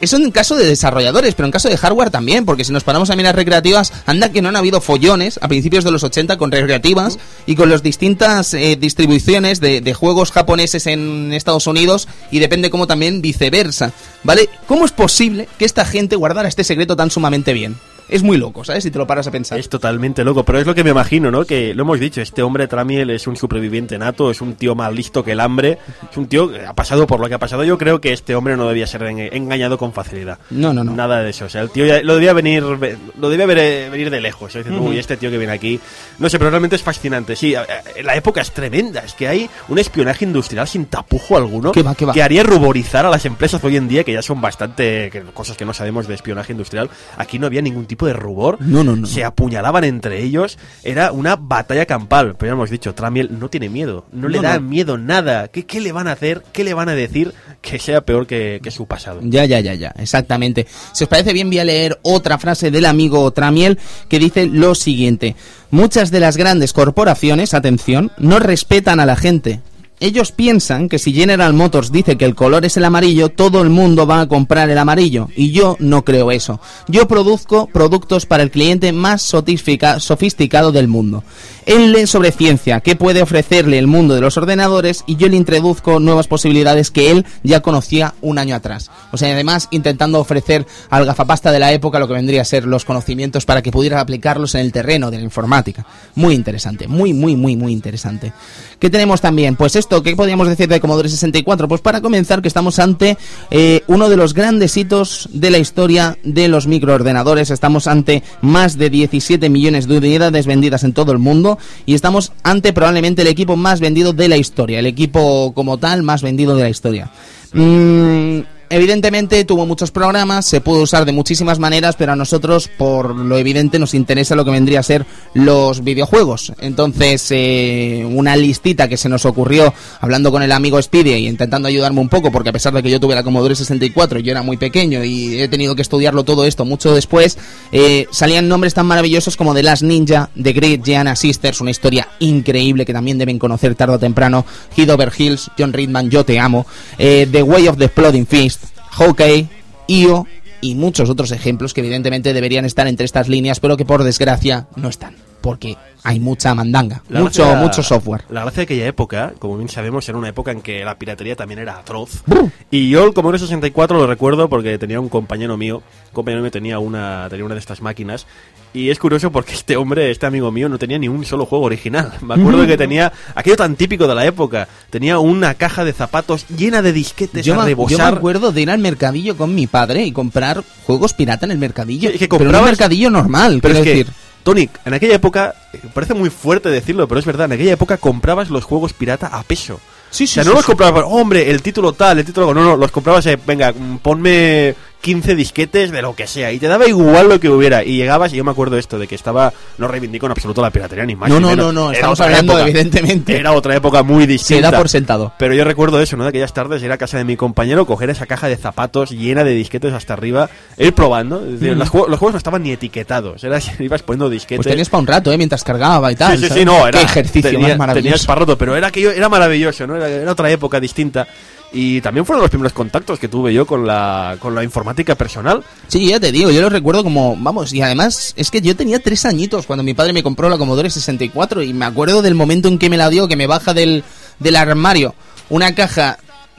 eso en caso de desarrolladores, pero en caso de hardware también, porque si nos paramos a mirar recreativas, anda que no han habido follones a principios de los 80 con recreativas y con las distintas eh, distribuciones de, de, juegos japoneses en Estados Unidos y depende como también viceversa, ¿vale? ¿Cómo es posible que esta gente guardara este secreto tan sumamente bien? Es muy loco, ¿sabes? Si te lo paras a pensar. Es totalmente loco, pero es lo que me imagino, ¿no? Que lo hemos dicho, este hombre Tramiel es un superviviente nato, es un tío más listo que el hambre, es un tío que ha pasado por lo que ha pasado. Yo creo que este hombre no debía ser engañado con facilidad. No, no, no. Nada de eso. O sea, el tío ya lo debía venir, lo debía ver, venir de lejos. ¿sabes? Uh -huh. Uy, este tío que viene aquí. No sé, pero realmente es fascinante. Sí, la época es tremenda. Es que hay un espionaje industrial sin tapujo alguno ¿Qué va, qué va? que haría ruborizar a las empresas hoy en día, que ya son bastante cosas que no sabemos de espionaje industrial. Aquí no había ningún tipo de rubor. No, no, no. Se apuñalaban entre ellos. Era una batalla campal. Pero ya hemos dicho, Tramiel no tiene miedo. No, no le da no. miedo nada. ¿Qué, ¿Qué, le van a hacer? ¿Qué le van a decir que sea peor que, que, su pasado? Ya, ya, ya, ya. Exactamente. Si os parece bien, voy a leer otra frase del amigo Tramiel que dice lo siguiente. Muchas de las grandes corporaciones, atención, no respetan a la gente. Ellos piensan que si General Motors dice que el color es el amarillo, todo el mundo va a comprar el amarillo. Y yo no creo eso. Yo produzco productos para el cliente más sofisticado del mundo. Él lee sobre ciencia, qué puede ofrecerle el mundo de los ordenadores, y yo le introduzco nuevas posibilidades que él ya conocía un año atrás. O sea, además intentando ofrecer al gafapasta de la época lo que vendría a ser los conocimientos para que pudiera aplicarlos en el terreno de la informática. Muy interesante, muy, muy, muy, muy interesante. ¿Qué tenemos también? Pues esto, ¿qué podríamos decir de Commodore 64? Pues para comenzar que estamos ante eh, uno de los grandes hitos de la historia de los microordenadores. Estamos ante más de 17 millones de unidades vendidas en todo el mundo y estamos ante probablemente el equipo más vendido de la historia, el equipo como tal más vendido de la historia. Mm, evidentemente tuvo muchos programas, se pudo usar de muchísimas maneras, pero a nosotros, por lo evidente, nos interesa lo que vendría a ser los videojuegos. Entonces, eh, una listita que se nos ocurrió hablando con el amigo Speedy y intentando ayudarme un poco, porque a pesar de que yo tuve la Commodore 64, yo era muy pequeño y he tenido que estudiarlo todo esto mucho después, eh, salían nombres tan maravillosos como The Last Ninja, The Great Gianna Sisters, una historia increíble que también deben conocer tarde o temprano, Over Hills, John Ridman, Yo Te Amo, eh, The Way of the Exploding Fist, Hawkeye, IO y muchos otros ejemplos que evidentemente deberían estar entre estas líneas, pero que por desgracia no están. Porque hay mucha mandanga, mucho, mucho software. La gracia de aquella época, como bien sabemos, era una época en que la piratería también era atroz. Y yo el Commodore 64 lo recuerdo porque tenía un compañero mío, un compañero mío tenía una, tenía una de estas máquinas y es curioso porque este hombre, este amigo mío, no tenía ni un solo juego original. Me acuerdo que tenía aquello tan típico de la época. Tenía una caja de zapatos llena de disquetes yo a rebosar. Yo me acuerdo de ir al mercadillo con mi padre y comprar juegos pirata en el mercadillo. Sí, que pero en un mercadillo normal, Pero es que, decir. Tonic, en aquella época, eh, parece muy fuerte decirlo, pero es verdad, en aquella época comprabas los juegos pirata a peso. Sí, o sea, no los comprabas, hombre, el título tal, el título... No, no, los comprabas, eh, venga, ponme 15 disquetes de lo que sea. Y te daba igual lo que hubiera. Y llegabas, y yo me acuerdo esto, de que estaba... No reivindico en absoluto la piratería, ni más No, ni no, no, no, Era estamos otra hablando, época. evidentemente. Era otra época muy Se distinta. da por sentado. Pero yo recuerdo eso, ¿no? De aquellas tardes, ir a casa de mi compañero, coger esa caja de zapatos llena de disquetes hasta arriba, ir probando. Es decir, Mm. los, juegos, los juegos no estaban ni etiquetados. Era, ibas poniendo disquetes. Pues tenías para un rato, ¿eh? Mientras cargaba y tal. Sí, sí, sí, no, era. Qué ejercicio tenía- más maravilloso. Tenías para rato, pero era, aquello, era maravilloso, ¿no? Era, era otra época distinta. Y también fueron los primeros contactos que tuve yo con la, con la informática personal. Sí, ya te digo, yo lo recuerdo como, vamos, y además es que yo tenía tres añitos cuando mi padre me compró la Commodore 64 y me acuerdo del momento en que me la dio, que me baja del, del armario una caja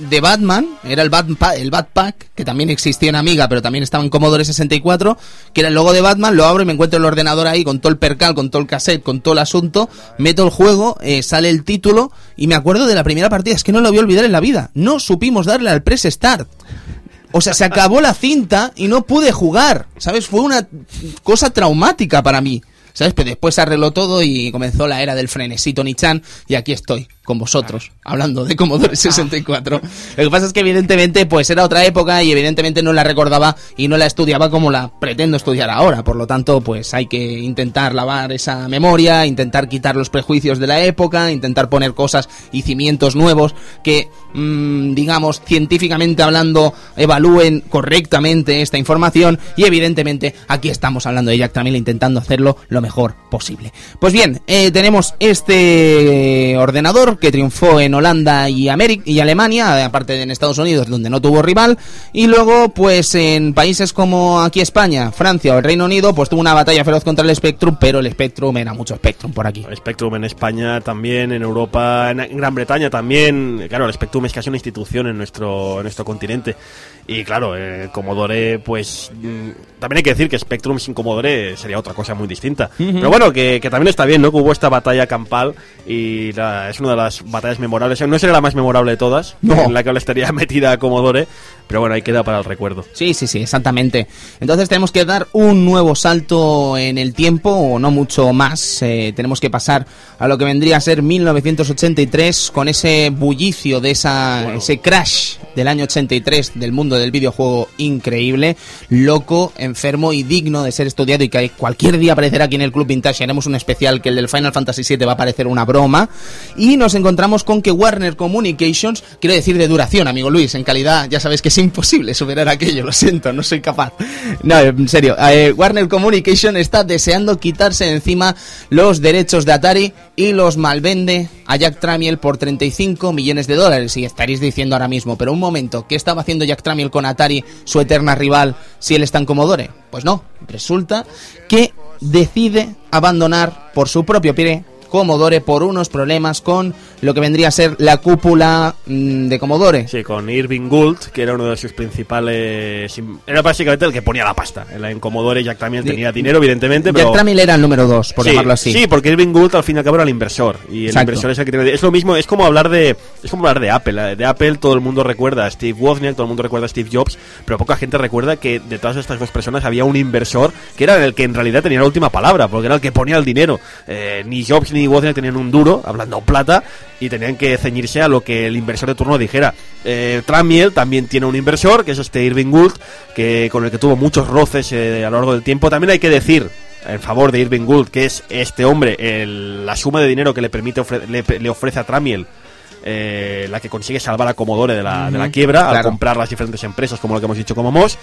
de Batman, era el, Bat el Batpack, que también existía en Amiga, pero también estaba en Commodore 64, que era el logo de Batman, lo abro y me encuentro el ordenador ahí con todo el percal, con todo el cassette, con todo el asunto, meto el juego, eh, sale el título y me acuerdo de la primera partida, es que no lo voy a olvidar en la vida, no supimos darle al press start. O sea, se acabó la cinta y no pude jugar. ¿Sabes? Fue una cosa traumática para mí. ¿Sabes? Pero después se arregló todo y comenzó la era del frenesí Tony-chan y aquí estoy con vosotros, hablando de Commodore 64. Lo que pasa es que evidentemente pues era otra época y evidentemente no la recordaba y no la estudiaba como la pretendo estudiar ahora. Por lo tanto, pues hay que intentar lavar esa memoria, intentar quitar los prejuicios de la época, intentar poner cosas y cimientos nuevos que, mm, digamos, científicamente hablando, evalúen correctamente esta información y evidentemente aquí estamos hablando de Jack Tramiel intentando hacerlo lo mejor posible. Pues bien, eh, tenemos este ordenador que triunfó en Holanda y, América, y Alemania, aparte de en Estados Unidos donde no tuvo rival, y luego pues en países como aquí España, Francia o el Reino Unido pues tuvo una batalla feroz contra el Spectrum, pero el Spectrum era mucho Spectrum por aquí. Spectrum en España también, en Europa, en Gran Bretaña también. Claro, el Spectrum es casi una institución en nuestro, en nuestro continente. Y claro, eh, Commodore, pues mm, también hay que decir que Spectrum sin Commodore sería otra cosa muy distinta. Pero bueno, que, que también está bien, ¿no? Que hubo esta batalla campal y la- es una de las batallas memorables. No sería la más memorable de todas, No. en la que estaría metida Commodore, pero bueno, ahí queda para el recuerdo. Sí, sí, sí, exactamente. Entonces tenemos que dar un nuevo salto en el tiempo, o no mucho más. Eh, tenemos que pasar a lo que vendría a ser 1983, con ese bullicio de esa, ese crash del año 83 del mundo del videojuego increíble, loco, enfermo y digno de ser estudiado y que cualquier día aparecerá aquí en el Club Vintage. Haremos un especial que el del Final Fantasy VII va a parecer una broma. Y nos encontramos con que Warner Communications, quiero decir de duración, amigo Luis, en calidad, ya sabes que es imposible superar aquello, lo siento, no soy capaz. No, en serio, eh, Warner Communication está deseando quitarse de encima los derechos de Atari y los malvende a Jack Tramiel por 35 millones de dólares. Y estaréis diciendo ahora mismo, pero un momento, ¿qué estaba haciendo Jack Tramiel con Atari, su eterna rival, si él está en Commodore? Pues no, resulta que decide abandonar por su propio pie Commodore por unos problemas con lo que vendría a ser la cúpula mm, de Commodore. Sí, con Irving Gould, que era uno de sus principales... Era básicamente el que ponía la pasta. En Commodore Jack también tenía dinero, evidentemente, pero... Jack Tramiel era el número 2, por sí, llamarlo así. Sí, porque Irving Gould al fin y al cabo era el inversor. Y el Exacto. inversor es el que tiene. Es lo mismo, es como hablar de. Es como hablar de Apple. De Apple todo el mundo recuerda a Steve Wozniak, todo el mundo recuerda a Steve Jobs, pero poca gente recuerda que detrás de estas dos personas había un inversor que era el que en realidad tenía la última palabra, porque era el que ponía el dinero. Eh, ni Jobs ni Wozniak tenían un duro, hablando plata, y tenían que ceñirse a lo que el inversor de turno dijera. Eh, Tramiel también tiene un inversor, que es este Irving Gould, que con el que tuvo muchos roces eh, a lo largo del tiempo. También hay que decir en favor de Irving Gould, que es este hombre, el- la suma de dinero que le permite le, le ofrece a Tramiel, eh, la que consigue salvar a Commodore de la, de la quiebra al claro. comprar las diferentes empresas, como lo que hemos dicho como Moss.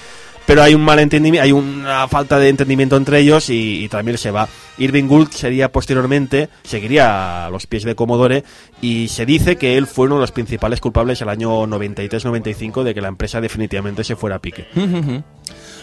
Pero hay un mal entendimiento, hay una falta de entendimiento entre ellos y, y también se va. Irving Gould sería posteriormente, seguiría a los pies de Commodore y se dice que él fue uno de los principales culpables el año 93-95 de que la empresa definitivamente se fuera a pique.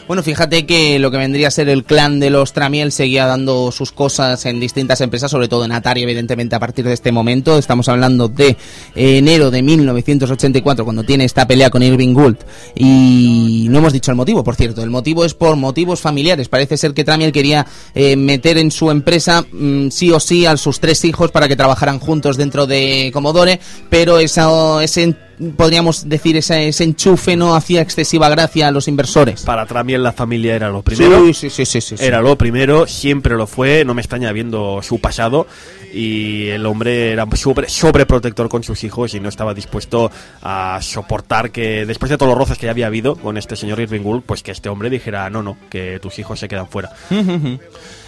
Bueno, fíjate que lo que vendría a ser el clan de los Tramiel seguía dando sus cosas en distintas empresas, sobre todo en Atari, evidentemente, a partir de este momento. Estamos hablando de enero de 1984, cuando tiene esta pelea con Irving Gould. Y no hemos dicho el motivo, por cierto. El motivo es por motivos familiares. Parece ser que Tramiel quería eh, meter en su empresa mm, sí o sí a sus tres hijos para que trabajaran juntos dentro de Commodore, pero esa, ese podríamos decir, ese, ese, enchufe no hacía excesiva gracia a los inversores. Para Tramiel la familia era lo primero. Sí, sí, sí, sí, Era lo primero, siempre lo fue, no me extraña viendo su pasado. Y el hombre era sobre, sobreprotector con sus hijos y no estaba dispuesto a soportar que, después de todos los roces que ya había habido con este señor Irving Gould, pues que este hombre dijera, no, no, que tus hijos se quedan fuera.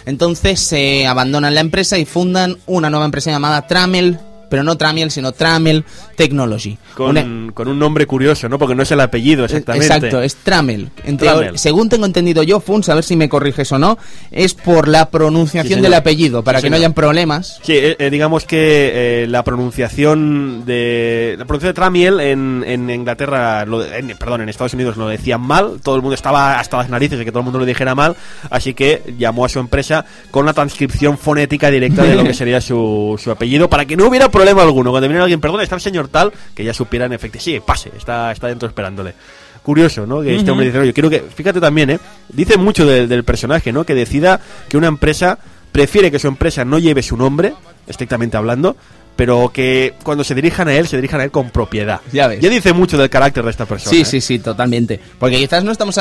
Entonces se abandonan la empresa y fundan una nueva empresa llamada Tramel pero no Tramiel, sino Tramel Technology. Con, Una- con un nombre curioso, ¿no? Porque no es el apellido exactamente. Exacto, es Tramel. Según tengo entendido yo, Funs, a ver si me corriges o no, es por la pronunciación Sí, del apellido, para Sí, que no señor. hayan problemas. Sí, eh, eh, digamos que eh, la pronunciación de la pronunciación de Tramiel en, en Inglaterra, lo- en- perdón, en Estados Unidos lo decían mal, todo el mundo estaba hasta las narices de que todo el mundo lo dijera mal, así que llamó a su empresa con la transcripción fonética directa de lo que sería su, su apellido para que no hubiera problema alguno. Cuando viniera alguien, perdón, está el señor tal, que ya supiera en efecto, sí, pase, está, está dentro esperándole. Curioso, ¿no? Que este hombre dice, oye, quiero que, fíjate también, ¿eh? Dice mucho del, del personaje, ¿no? Que decida que una empresa prefiere que su empresa no lleve su nombre, estrictamente hablando, pero que cuando se dirijan a él, se dirijan a él con propiedad. Ya ves. dice mucho del carácter de esta persona. Sí, ¿eh? sí, sí, totalmente. Porque quizás no estamos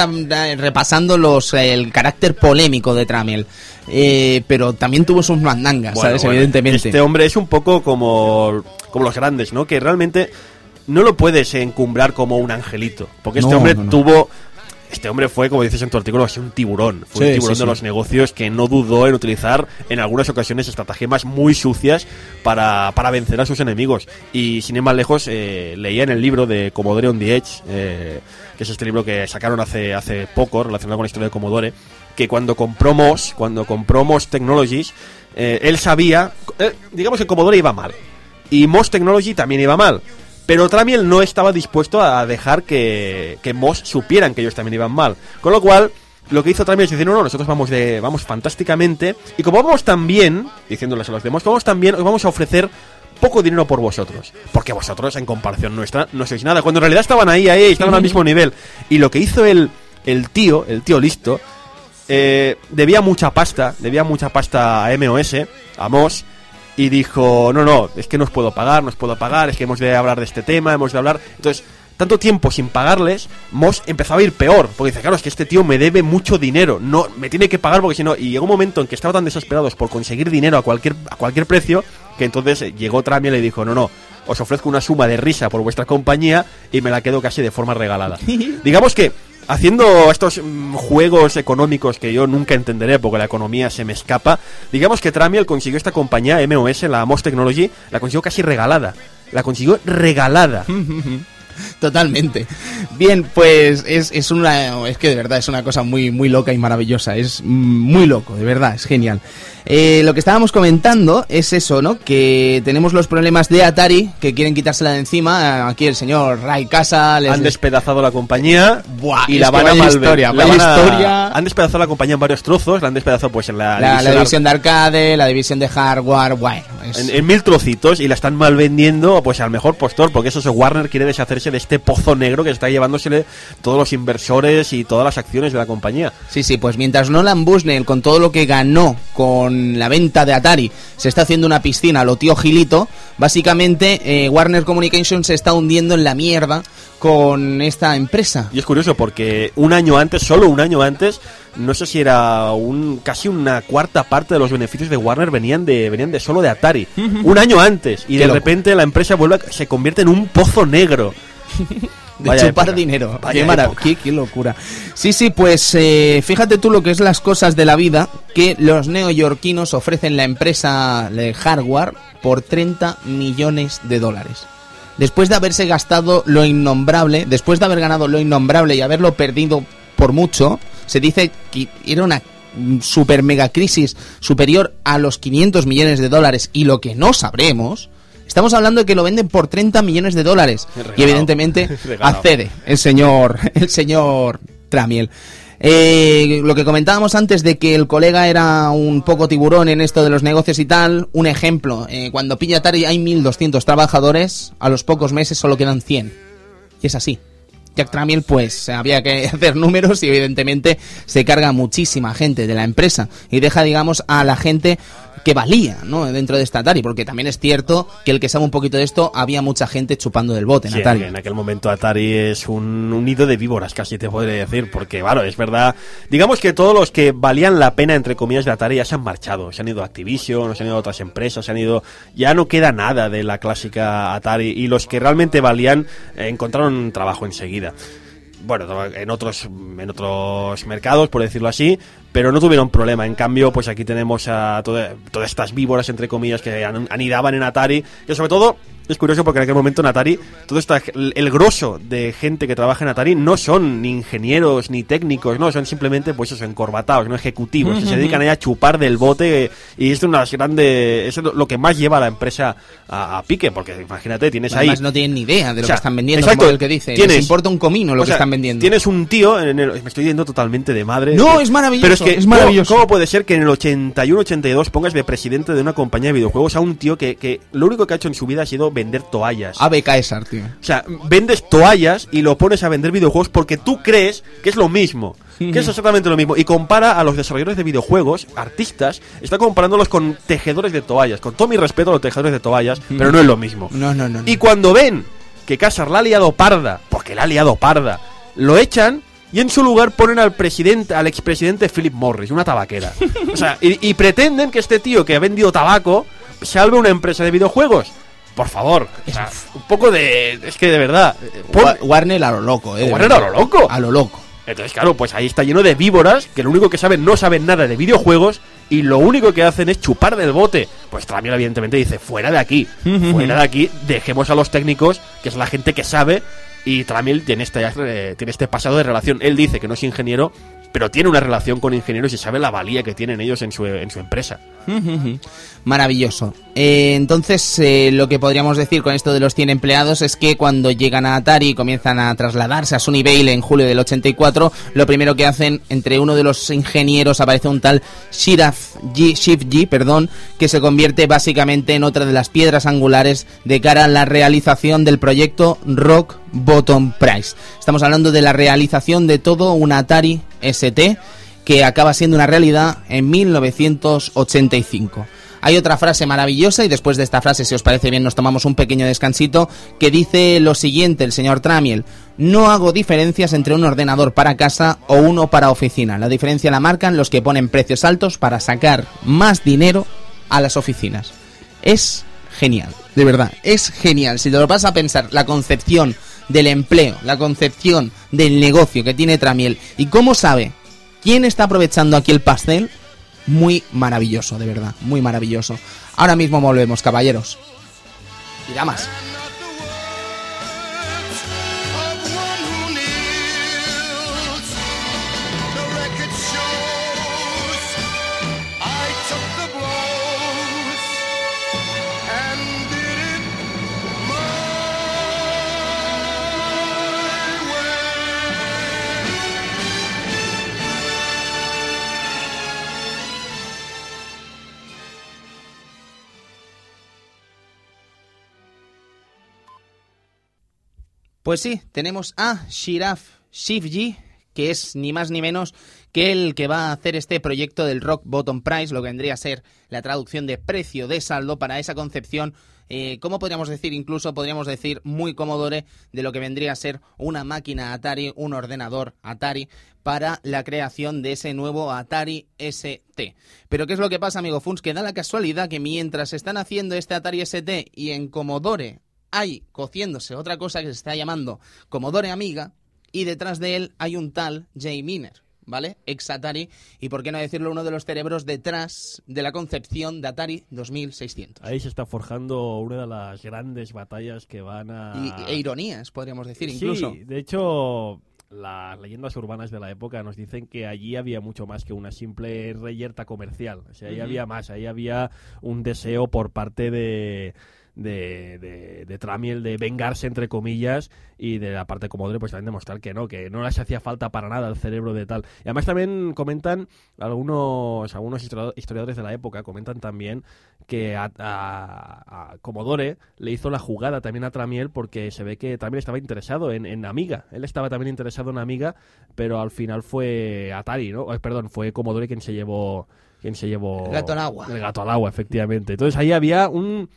repasando los el carácter polémico de Tramiel, eh, pero también tuvo sus mandangas, Bueno, ¿sabes? bueno, Evidentemente. Este hombre es un poco como, como los grandes, ¿no? Que realmente no lo puedes encumbrar como un angelito. Porque este No, hombre no, no. tuvo. Este hombre fue, como dices en tu artículo, así un tiburón. Fue Sí, un tiburón sí, de los negocios que no dudó en utilizar en algunas ocasiones estratagemas muy sucias para, para vencer a sus enemigos. Y sin ir más lejos, eh, leía en el libro de Commodore on the Edge, eh, que es este libro que sacaron hace, hace poco relacionado con la historia de Commodore, que cuando compró MOS, cuando compró MOS Technologies, eh, él sabía, eh, digamos que Commodore iba mal. Y MOS Technology también iba mal. Pero Tramiel no estaba dispuesto a dejar que, que MOS supieran que ellos también iban mal. Con lo cual, lo que hizo Tramiel es decir, no, no, nosotros vamos de vamos fantásticamente. Y como vamos tan bien, diciéndoles a los demás, vamos tan bien, os vamos a ofrecer poco dinero por vosotros. Porque vosotros, en comparación nuestra, no sois nada. Cuando en realidad estaban ahí, ahí, estaban al mismo nivel. Y lo que hizo el, el tío, el tío listo, eh, debía mucha pasta, debía mucha pasta a MOS, a MOS, y dijo, no, no, es que no os puedo pagar, no os puedo pagar, es que hemos de hablar de este tema, hemos de hablar... Entonces, tanto tiempo sin pagarles, Moss empezaba a ir peor, porque dice, claro, es que este tío me debe mucho dinero, no, me tiene que pagar porque si no... Y llegó un momento en que estaban tan desesperados por conseguir dinero a cualquier, a cualquier precio, que entonces llegó Tramiel y le dijo, no, no, os ofrezco una suma de risa por vuestra compañía y me la quedo casi de forma regalada. Digamos que haciendo estos mm, juegos económicos que yo nunca entenderé porque la economía se me escapa, digamos que Tramiel consiguió esta compañía MOS, la MOS Technology, la consiguió casi regalada. La consiguió regalada. Totalmente. Bien, pues es, es una es que de verdad es una cosa muy muy loca y maravillosa, es muy loco, de verdad, es genial. Eh, lo que estábamos comentando es eso, ¿no? Que tenemos los problemas de Atari que quieren quitársela de encima. Aquí el señor Ray Casa les Han despedazado la compañía Buah, y la van a vaya malve- historia, la van a- historia. Han despedazado la compañía en varios trozos, la han despedazado pues en la, la, la división división de arcade, la división de hardware, bueno, es- en, en mil trocitos y la están mal vendiendo pues al mejor postor porque eso es Warner quiere deshacerse de este pozo negro que está llevándosele todos los inversores y todas las acciones de la compañía. Sí, sí, pues mientras Nolan Bushnell, con todo lo que ganó con la venta de Atari, se está haciendo una piscina lo tío Gilito, básicamente eh, Warner Communications se está hundiendo en la mierda con esta empresa. Y es curioso porque un año antes, solo un año antes, no sé si era un casi una cuarta parte de los beneficios de Warner venían de venían de solo de Atari. un año antes y Qué de loco. repente la empresa vuelve a- se convierte en un pozo negro. De Vaya chupar época. dinero. Vaya Qué, locura. Sí, sí, pues eh, fíjate tú lo que es las cosas de la vida que los neoyorquinos ofrecen la empresa de hardware por 30 millones de dólares. Después de haberse gastado lo innombrable, después de haber ganado lo innombrable y haberlo perdido por mucho, se dice que era una super mega crisis superior a los 500 millones de dólares y lo que no sabremos, estamos hablando de que lo venden por 30 millones de dólares y evidentemente Regalado. accede el señor el señor Tramiel. Eh, lo que comentábamos antes de que el colega era un poco tiburón en esto de los negocios y tal, un ejemplo, eh, cuando pilla Atari hay 1.200 trabajadores, a los pocos meses solo quedan 100. Y es así. Jack Tramiel, pues había que hacer números y evidentemente se carga muchísima gente de la empresa y deja, digamos, a la gente que valía ¿no? dentro de esta Atari, porque también es cierto que el que sabe un poquito de esto, había mucha gente chupando del bote en Sí, Atari. En aquel momento Atari es un, un nido de víboras, casi te podría decir, porque, claro, es verdad. Digamos que todos los que valían la pena, entre comillas, de Atari ya se han marchado. Se han ido a Activision, se han ido a otras empresas, se han ido. Ya no queda nada de la clásica Atari. Y los que realmente valían eh, encontraron trabajo enseguida. Bueno, en otros, en otros mercados, por decirlo así, pero no tuvieron problema. En cambio, pues aquí tenemos a toda- todas estas víboras, entre comillas, que an- anidaban en Atari, que sobre todo es curioso porque en aquel momento en Atari, todo esta, el, el grosso de gente que trabaja en Atari no son ni ingenieros ni técnicos, no, son simplemente pues eso, encorbatados, no ejecutivos, que se dedican ahí a chupar del bote y es una de las grandes, eso es lo- que más lleva a la empresa a, a pique, porque imagínate, tienes ahí... Además no tienen ni idea de lo O sea, que están vendiendo, exacto, como el que dice. tienes- Les importa un comino lo o que están vendiendo. Tienes un tío, en el- me estoy yendo totalmente de madre. No, es maravilloso, Pero es que, es ¿cómo-. ¿cómo, puede ser que en el 81-82 pongas de presidente de una compañía de videojuegos a un tío que, que lo único que ha hecho en su vida ha sido vender toallas? AB Caesar, tío. O sea, vendes toallas y lo pones a vender videojuegos porque tú crees que es lo mismo. Que es exactamente lo mismo. Y compara a los desarrolladores de videojuegos, artistas, está comparándolos con tejedores de toallas. Con todo mi respeto a los tejedores de toallas, pero no es lo mismo. No, no, no. no. Y cuando ven que Casar la ha liado parda, porque la ha liado parda, lo echan y en su lugar ponen al presidente, al expresidente Philip Morris, una tabaquera. O sea, y, y pretenden que este tío que ha vendido tabaco salve una empresa de videojuegos. Por favor, o sea, un poco de. Es que de verdad. eh, Warner a lo loco, eh. Warner a lo loco. A lo loco. Entonces, claro, pues ahí está lleno de víboras que lo único que saben no saben nada de videojuegos y lo único que hacen es chupar del bote. Pues Tramiel evidentemente dice, fuera de aquí, fuera de aquí, dejemos a los técnicos, que es la gente que sabe, y Tramiel tiene este, eh, tiene este pasado de relación. Él dice que no es ingeniero, pero tiene una relación con ingenieros y sabe la valía que tienen ellos en su, en su empresa. Maravilloso. Eh, entonces, eh, lo que podríamos decir con esto de los 100 empleados es que cuando llegan a Atari y comienzan a trasladarse a Sunnyvale en julio del 84, lo primero que hacen, entre uno de los ingenieros aparece un tal Shiraf G, Shiv G, perdón, que se convierte básicamente en otra de las piedras angulares de cara a la realización del proyecto Rock Bottom Prize. Estamos hablando de la realización de todo un Atari ST que acaba siendo una realidad en 1985. Hay otra frase maravillosa y después de esta frase, si os parece bien, nos tomamos un pequeño descansito que dice lo siguiente el señor Tramiel. No hago diferencias entre un ordenador para casa o uno para oficina. La diferencia la marcan los que ponen precios altos para sacar más dinero a las oficinas. Es genial, de verdad, es genial. Si te lo vas a pensar, la concepción del empleo, la concepción del negocio que tiene Tramiel y cómo sabe quién está aprovechando aquí el pastel, muy maravilloso, de verdad, muy maravilloso. Ahora mismo volvemos, caballeros. Y damas. Pues sí, tenemos a Shiraf Shivji, que es ni más ni menos que el que va a hacer este proyecto del Rock Bottom Price, lo que vendría a ser la traducción de precio de saldo para esa concepción, eh, ¿cómo podríamos decir? Incluso podríamos decir muy comodore de lo que vendría a ser una máquina Atari, un ordenador Atari, para la creación de ese nuevo Atari ST. Pero ¿qué es lo que pasa, amigo Funs? Que da la casualidad que mientras están haciendo este Atari ST y en Commodore hay cociéndose otra cosa que se está llamando Commodore Amiga y detrás de él hay un tal Jay Miner, ¿vale? Ex Atari y por qué no decirlo uno de los cerebros detrás de la concepción de Atari 2600. Ahí se está forjando una de las grandes batallas que van a... Y, e ironías, podríamos decir, incluso. Sí, de hecho, las leyendas urbanas de la época nos dicen que allí había mucho más que una simple reyerta comercial. O sea, ahí había más, ahí había un deseo por parte de de, de, de Tramiel de vengarse, entre comillas, y de la parte de Commodore, pues también demostrar que no, que no les hacía falta para nada el cerebro de tal. Y además también comentan algunos, algunos historia- historiadores de la época, comentan también que a, a- a Commodore le hizo la jugada también a Tramiel porque se ve que Tramiel estaba interesado en, en Amiga. Él estaba también interesado en Amiga, pero al final fue Atari, ¿no? Eh, perdón, fue Commodore quien se llevó quien se llevó El gato al agua. el gato al agua, efectivamente. Entonces ahí había un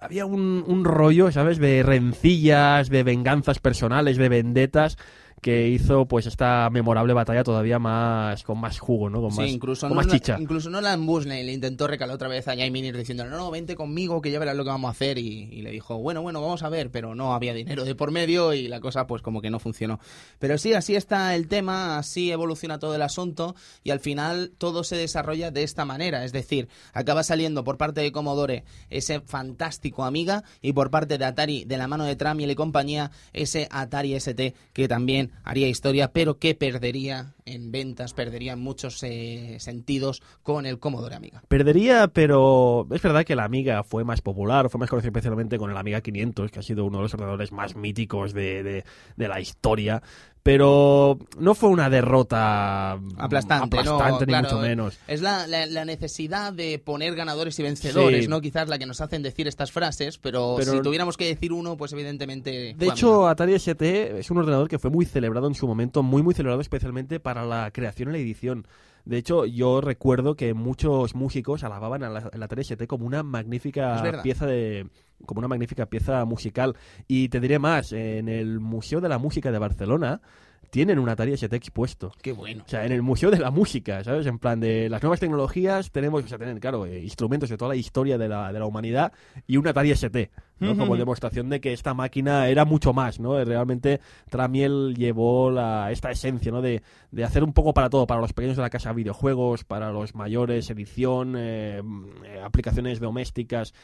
había un, un rollo, ¿sabes? De rencillas, de venganzas personales, de vendetas que hizo pues esta memorable batalla todavía más con más jugo, ¿no? Con Sí, más, incluso, con no, más la- incluso Nolan Bushnell le intentó recalar otra vez a Jay Minir diciendo no, no, vente conmigo que ya verás lo que vamos a hacer y, y le dijo, bueno, bueno, vamos a ver, pero no había dinero de por medio y la cosa pues como que no funcionó. Pero sí, así está el tema, así evoluciona todo el asunto y al final todo se desarrolla de esta manera, es decir, acaba saliendo por parte de Commodore ese fantástico Amiga y por parte de Atari, de la mano de Tramiel y compañía, ese Atari ST que también haría historia, pero que perdería en ventas, perdería en muchos eh, sentidos con el Commodore Amiga. Perdería, pero es verdad que la Amiga fue más popular, fue más conocida especialmente con el Amiga 500, que ha sido uno de los ordenadores más míticos de, de- de la historia. Pero no fue una derrota Aplastante, ¿no? aplastante, ni mucho menos. Es la, la- la necesidad de poner ganadores y vencedores, Sí. ¿no? Quizás la que nos hacen decir estas frases, pero, Pero- si tuviéramos que decir uno, pues evidentemente... De hecho. Atari ST es un ordenador que fue muy celebrado en su momento, muy muy celebrado especialmente para la creación y la edición. De hecho, yo recuerdo que muchos músicos alababan a la, ST como una magnífica pieza de como una magnífica pieza musical y te diré más, en el Museo de la Música de Barcelona tienen un Atari ST expuesto. Qué bueno. O sea, en el Museo de la Música, ¿sabes? En plan de las nuevas tecnologías tenemos, o sea, tener, claro, eh, instrumentos de toda la historia de la, de la humanidad y un Atari ST, ¿no? Como demostración de que esta máquina era mucho más, ¿no? Realmente Tramiel llevó la, esta esencia, ¿no? De, de hacer un poco para todo, para los pequeños de la casa videojuegos, para los mayores edición, eh, eh, aplicaciones domésticas.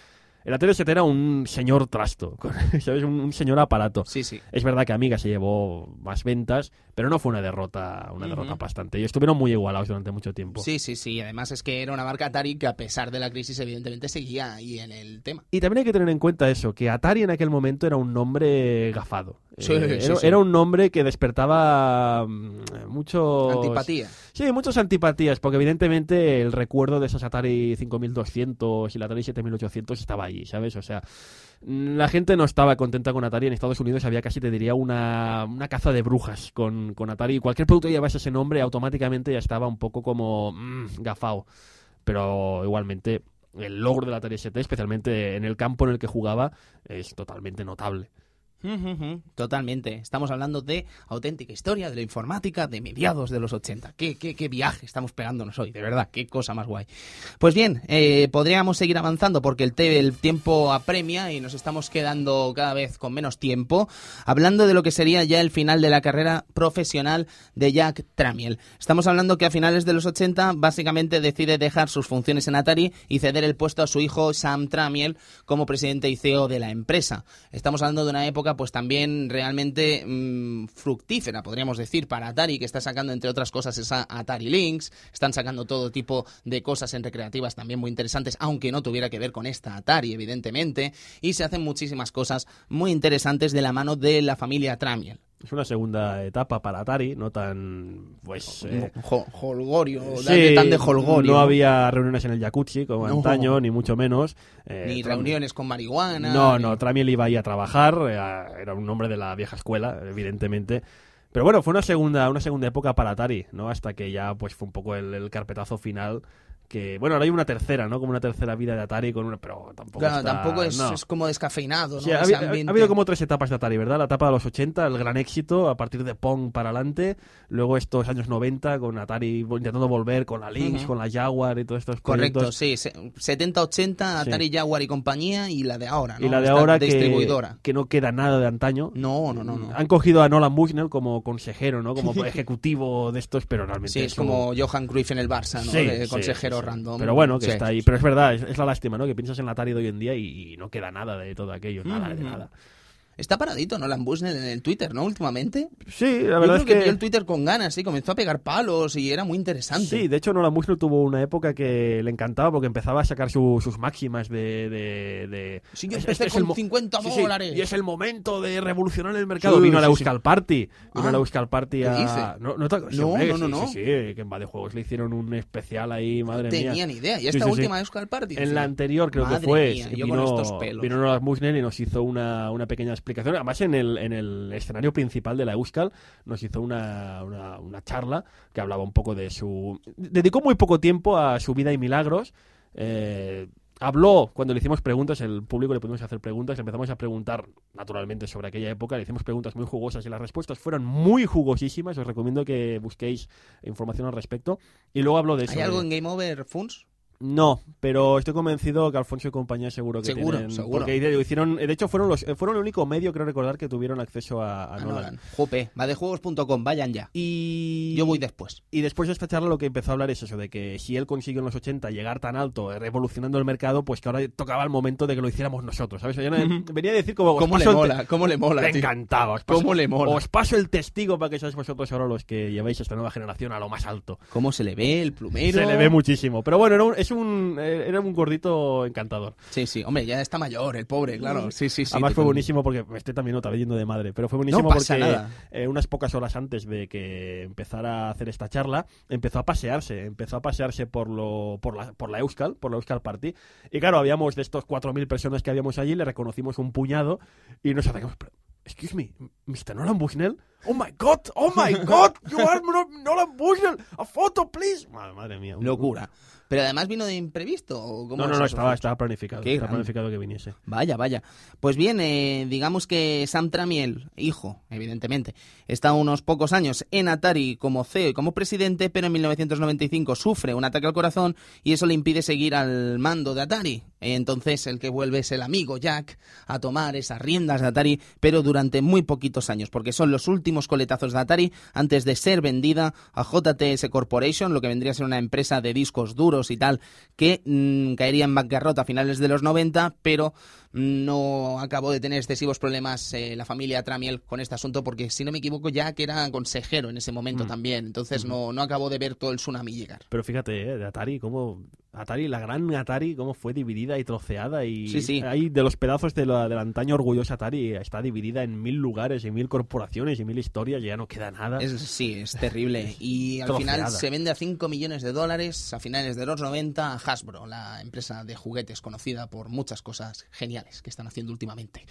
El Atari ST era un señor trasto, ¿sabes? Un, un señor aparato. Sí, sí. Es verdad que Amiga se llevó más ventas, pero no fue una derrota, una derrota aplastante. Y estuvieron muy igualados durante mucho tiempo. Sí, sí, sí. Además es que era una marca Atari que a pesar de la crisis evidentemente seguía ahí en el tema. Y también hay que tener en cuenta eso, que Atari en aquel momento era un nombre gafado. Sí, Eh, sí, era, sí. era un nombre que despertaba mm, mucho... Antipatía. Sí, muchas antipatías, porque evidentemente el recuerdo de esos Atari 5200 y el Atari 7800 estaba ¿sabes? O sea, la gente no estaba contenta con Atari. En Estados Unidos había casi, te diría, una, una caza de brujas con, con Atari. Cualquier producto que llevase ese nombre automáticamente ya estaba un poco como mm, gafao. Pero igualmente el logro del Atari ST, especialmente en el campo en el que jugaba, es totalmente notable. Totalmente. Estamos hablando de auténtica historia de la informática de mediados de los 80. ¿Qué, qué, qué viaje estamos pegándonos hoy? De verdad, qué cosa más guay. Pues bien, eh, podríamos seguir avanzando porque el, el tiempo apremia y nos estamos quedando cada vez con menos tiempo. Hablando de lo que sería ya el final de la carrera profesional de Jack Tramiel. Estamos hablando que a finales de los 80 básicamente decide dejar sus funciones en Atari y ceder el puesto a su hijo Sam Tramiel como presidente y CEO de la empresa. Estamos hablando de una época pues también realmente mm, fructífera, podríamos decir, para Atari, que está sacando entre otras cosas esa Atari Lynx, están sacando todo tipo de cosas en recreativas también muy interesantes, aunque no tuviera que ver con esta Atari, evidentemente, y se hacen muchísimas cosas muy interesantes de la mano de la familia Tramiel. Es una segunda etapa para Atari, no tan, pues... eh, Holgorio, Sí, tan de Holgorio. No había reuniones en el jacuzzi como No. antaño, ni mucho menos. Eh, ni reuniones con marihuana. No, ni- no, Tramiel iba ahí a trabajar, eh, era un hombre de la vieja escuela, evidentemente. Pero bueno, fue una segunda, una segunda época para Atari, ¿no? Hasta que ya pues fue un poco el, el carpetazo final. Que, bueno, ahora hay una tercera, ¿no? Como una tercera vida de Atari con una. Pero tampoco. Claro, está- tampoco es, no. es como descafeinado, ¿no? Sí, ha, Ese habido como tres etapas de Atari, ¿verdad? La etapa de los 80, el gran éxito, a partir de Pong para adelante. Luego estos años 90 con Atari intentando volver con la Lynx, con la Jaguar y todos estos Correcto, proyectos. sí. se- 70-80, Atari Jaguar y compañía, y la de ahora, ¿no? Y la de Esta ahora que, distribuidora. que no queda nada de antaño. No, no, no, no. Han cogido a Nolan Bushnell como consejero, ¿no? Como ejecutivo de estos, pero realmente Sí, es como Johan Cruyff en el Barça, ¿no? Sí, de sí, consejero random. Pero bueno, que Sí. está ahí. Pero es verdad, es, es la lástima, ¿no? Que piensas en la Atari de hoy en día y, y no queda nada de todo aquello, nada de Ujú. nada. Está paradito Nolan Bushnell en el Twitter, ¿no? Últimamente. Sí, la Yo verdad creo es que, que... vio el Twitter con ganas, sí, comenzó a pegar palos y era muy interesante. Sí, de hecho Nolan Bushnell tuvo una época que le encantaba porque empezaba a sacar su- sus máximas de... de, de- Sí, yo es- empecé es con el mo- 50 Sí, sí, dólares. y es el momento de revolucionar el mercado. Sí, vino a la sí, Euskal Party. Vino Ah, a la Euskal Party ¿qué a... dice? No, no, te- sí, No, no, no, sí, no. Sí, sí, que en Juegos le hicieron un especial ahí, madre mía. Tenía ni idea. Y Sí, esta sí, sí. última Euskal Party. En la anterior creo Madre que fue, mía, yo vino, con estos pelos. vino Nolan Bushnell y nos hizo una, una pequeña explicación. Además, en el, en el escenario principal de la Euskal nos hizo una, una, una charla que hablaba un poco de su... Dedicó muy poco tiempo a su vida y milagros. Eh, habló, cuando le hicimos preguntas, el público le pudimos hacer preguntas, le empezamos a preguntar naturalmente sobre aquella época, le hicimos preguntas muy jugosas y las respuestas fueron muy jugosísimas. Os recomiendo que busquéis información al respecto. Y luego habló de eso. ¿Hay algo en Game Over Funs? No, pero estoy convencido que Alfonso y compañía seguro que Seguro, tienen. seguro. Porque hicieron, de hecho, fueron los, eh, fueron el único medio, creo recordar, que tuvieron acceso a, a A Nolan. Nolan. Jope, va de juegos.com, vayan ya. Y Yo voy después. y después de esta charla lo que empezó a hablar es eso, de que si él consiguió en los 80 llegar tan alto, eh, revolucionando el mercado, pues que ahora tocaba el momento de que lo hiciéramos nosotros, ¿sabes? Yo venía a decir como... ¿Cómo le mola? ¿Cómo le mola? Encantaba. Os paso, ¿Cómo le mola? Os paso el testigo para que seáis vosotros ahora los que llevéis esta nueva generación a lo más alto. ¿Cómo se le ve el plumero? Se le ve muchísimo. Pero bueno, era un, es un, eh, era un gordito encantador. Sí, sí, hombre, ya está mayor, el pobre, claro. Sí, sí, sí. Además fue buenísimo porque me estoy también otra vez yendo de madre, pero fue buenísimo No porque nada. eh, unas pocas horas antes de que empezara a hacer esta charla, empezó a pasearse, empezó a pasearse por lo por la, por la Euskal, por la Euskal Party. Y claro, habíamos de estos 4.000 personas que habíamos allí, le reconocimos un puñado y nos acercamos. Excuse me, Mr. Nolan Bushnell? Oh my god, oh my god, you are Nolan Bushnell, a photo please. Madre, madre mía. Locura. Pero además vino de imprevisto. ¿o cómo No, no, no, estaba, estaba planificado. Estaba planificado que viniese. Vaya, vaya. Pues bien, eh, digamos que Sam Tramiel, hijo, evidentemente, está unos pocos años en Atari como CEO y como presidente, pero en 1995 sufre un ataque al corazón y eso le impide seguir al mando de Atari. Entonces el que vuelve es el amigo Jack a tomar esas riendas de Atari, pero durante muy poquitos años, porque son los últimos coletazos de Atari antes de ser vendida a JTS Corporation, lo que vendría a ser una empresa de discos duros y tal, que mm, caería en bancarrota a finales de los 90, pero no acabó de tener excesivos problemas eh, la familia Tramiel con este asunto, porque si no me equivoco, Jack era consejero en ese momento Mm. también, entonces no, no acabó de ver todo el tsunami llegar. Pero fíjate, eh, de Atari, cómo. Atari, la gran Atari, cómo fue dividida y troceada. Y Sí, sí. Hay de los pedazos de la, del antaño orgullosa Atari, está dividida en mil lugares y mil corporaciones y mil historias, y ya no queda nada. Es, sí, es terrible. Y al troceada. final se vende a 5 millones de dólares a finales de los 90 a Hasbro, la empresa de juguetes conocida por muchas cosas geniales que están haciendo últimamente.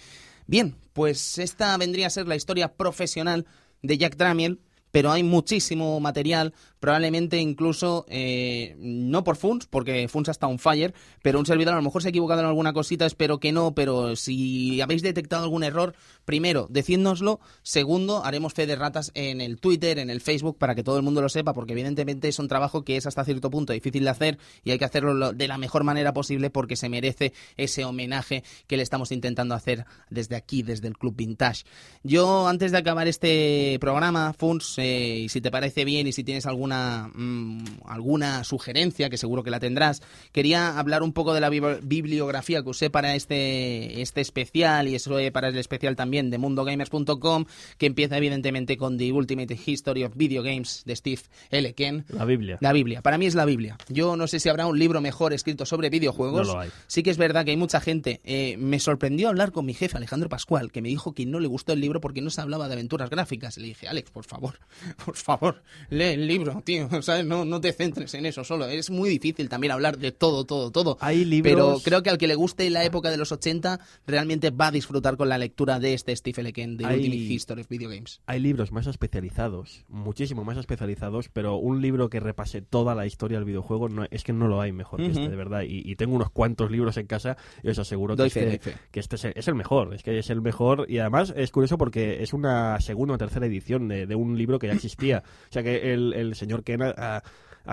Bien, pues esta vendría a ser la historia profesional de Jack Tramiel, pero hay muchísimo material, probablemente incluso eh, no por Funs, porque Funs está on fire, pero un servidor a lo mejor se ha equivocado en alguna cosita, espero que no, pero si habéis detectado algún error, primero, decídnoslo, segundo, haremos fe de ratas en el Twitter, en el Facebook, para que todo el mundo lo sepa, porque evidentemente es un trabajo que es hasta cierto punto difícil de hacer y hay que hacerlo lo- de la mejor manera posible porque se merece ese homenaje que le estamos intentando hacer desde aquí, desde el Club Vintage. Yo, antes de acabar este programa, Funs, eh, y si te parece bien y si tienes alguna, mm, alguna sugerencia, que seguro que la tendrás, quería hablar un poco de la bibli- bibliografía que usé para este, este especial y eso para el especial también de mundogamers.com, que empieza evidentemente con The Ultimate History of Video Games de Steve L. Ken. La Biblia. La Biblia, para mí es la Biblia. Yo no sé si habrá un libro mejor escrito sobre videojuegos. No lo hay. Sí que es verdad que hay mucha gente. eh, me sorprendió hablar con mi jefe, Alejandro Pascual, que me dijo que no le gustó el libro porque no se hablaba de aventuras gráficas. Le dije, Alex, por favor, por favor, lee el libro, tío. ¿sabes? No, no te centres en eso solo. Es muy difícil también hablar de todo, todo, todo. Hay libros- Pero creo que al que le guste la época de los 80, realmente va a disfrutar con la lectura de este Steve. Ken, de Hay- Ultimate History of Video Games. Hay libros más especializados, muchísimo más especializados, pero un libro que repase toda la historia del videojuego no, es que no lo hay mejor que este, de verdad. Y, y tengo unos cuantos libros en casa y os aseguro que Doy fe, este, que este es el, es el mejor, es que es el mejor. Y además es curioso porque es una segunda o tercera edición de, de un libro que ya existía. o sea que el, el señor Ken ha,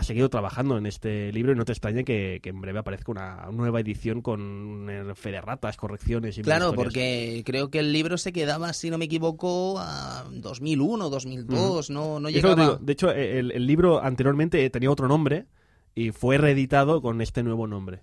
seguido trabajando en este libro y no te extrañe que, que en breve aparezca una nueva edición con fe de ratas, correcciones y Claro, porque creo que el libro se quedaba, si no me equivoco, a 2001, 2002, no, no Es lo que te llegaba... digo. De hecho, el, el libro anteriormente tenía otro nombre y fue reeditado con este nuevo nombre.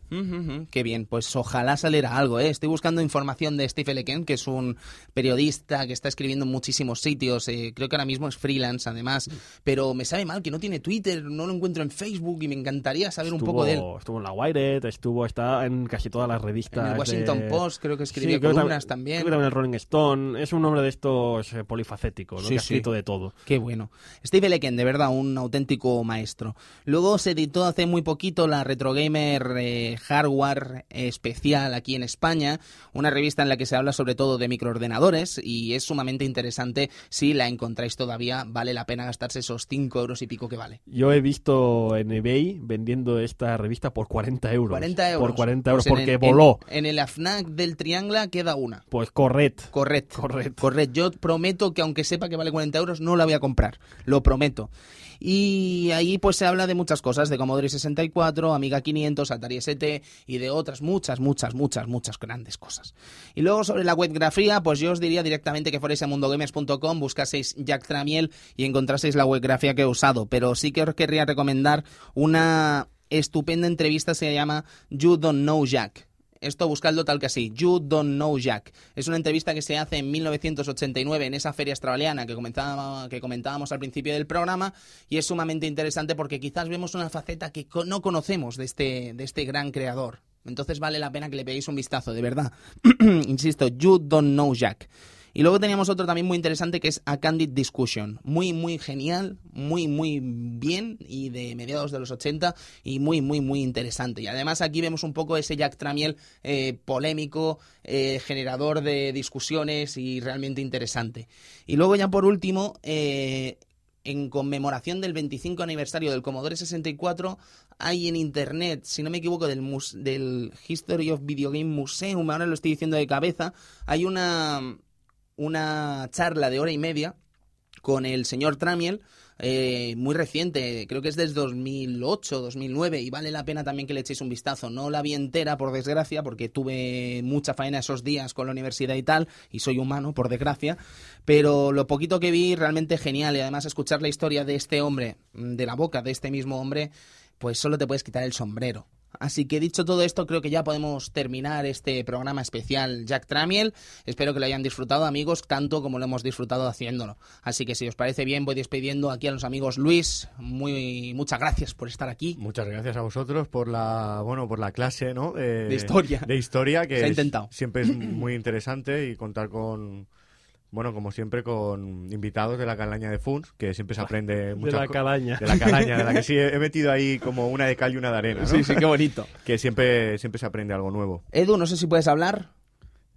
Qué bien, pues ojalá saliera algo, ¿eh? Estoy buscando información de Steve Leken, que es un periodista que está escribiendo en muchísimos sitios, eh, creo que ahora mismo es freelance además, pero me sabe mal que no tiene Twitter, no lo encuentro en Facebook y me encantaría saber un poco de él. Estuvo en la Wired, estuvo, está en casi todas las revistas. En el Washington de- Post creo que creo que columnas tam- también. Creo que también el Rolling Stone. Es un hombre de estos eh, polifacéticos, ¿no? Sí, que ha sí. escrito de todo. Qué bueno. Steve Leken, de verdad, un auténtico maestro. Luego se editó hace muy poquito la Retro Gamer eh, Hardware especial aquí en España, una revista en la que se habla sobre todo de microordenadores y es sumamente interesante. Si la encontráis todavía, vale la pena gastarse esos 5 euros y pico que vale. Yo he visto en eBay vendiendo esta revista por 40 euros. 40 euros. Por 40 euros, Pues porque el- voló. En, en el AFNAC del Triangla queda una. Pues correcto. Correcto. Correcto. Correcto. Yo prometo que aunque sepa que vale 40 euros, no la voy a comprar. Lo prometo. Y ahí pues se habla de muchas cosas, de Commodore 64, Amiga 500, Atari ST y de otras muchas, muchas, muchas, muchas grandes cosas. Y luego sobre la webgrafía, pues yo os diría directamente que fuerais a mundogamers.com, buscaseis Jack Tramiel y encontraseis la webgrafía que he usado. Pero sí que os querría recomendar una estupenda entrevista, se llama You Don't Know Jack. Esto buscadlo tal que así, You Don't Know Jack. Es una entrevista que se hace en 1989 en esa feria australiana que, que comentábamos al principio del programa y es sumamente interesante porque quizás vemos una faceta que no conocemos de este, de este gran creador. Entonces vale la pena que le peguéis un vistazo, de verdad. Insisto, You Don't Know Jack. Y luego teníamos otro también muy interesante que es A Candid Discussion. Muy, muy genial, muy, muy bien y de mediados de los 80 y muy, muy, muy interesante. Y además aquí vemos un poco ese Jack Tramiel eh, polémico, eh, generador de discusiones y realmente interesante. Y luego ya por último, eh, en conmemoración del 25 aniversario del Commodore 64, hay en internet, si no me equivoco, del, del History of Video Game Museum, ahora lo estoy diciendo de cabeza, hay una, una charla de hora y media con el señor Tramiel, eh, muy reciente, creo que es desde 2008, 2009, y vale la pena también que le echéis un vistazo. No la vi entera, por desgracia, porque tuve mucha faena esos días con la universidad y tal, y soy humano, por desgracia, pero lo poquito que vi, realmente genial, y además escuchar la historia de este hombre, de la boca de este mismo hombre, pues solo te puedes quitar el sombrero. Así que dicho todo esto, creo que ya podemos terminar este programa especial Jack Tramiel. Espero que lo hayan disfrutado, amigos, tanto como lo hemos disfrutado haciéndolo. Así que si os parece bien, voy despidiendo aquí a los amigos Luis. Muy, muchas gracias por estar aquí. Muchas gracias a vosotros por la bueno por la clase, ¿no? Eh, De historia. De historia que Se ha es- intentado. siempre es muy interesante y contar con bueno, como siempre con invitados de la calaña de Funs, que siempre se aprende De muchas la calaña. de la calaña, de la que sí he metido ahí como una de cal y una de arena, ¿no? qué bonito. Que siempre siempre se aprende algo nuevo. Edu, no sé si puedes hablar.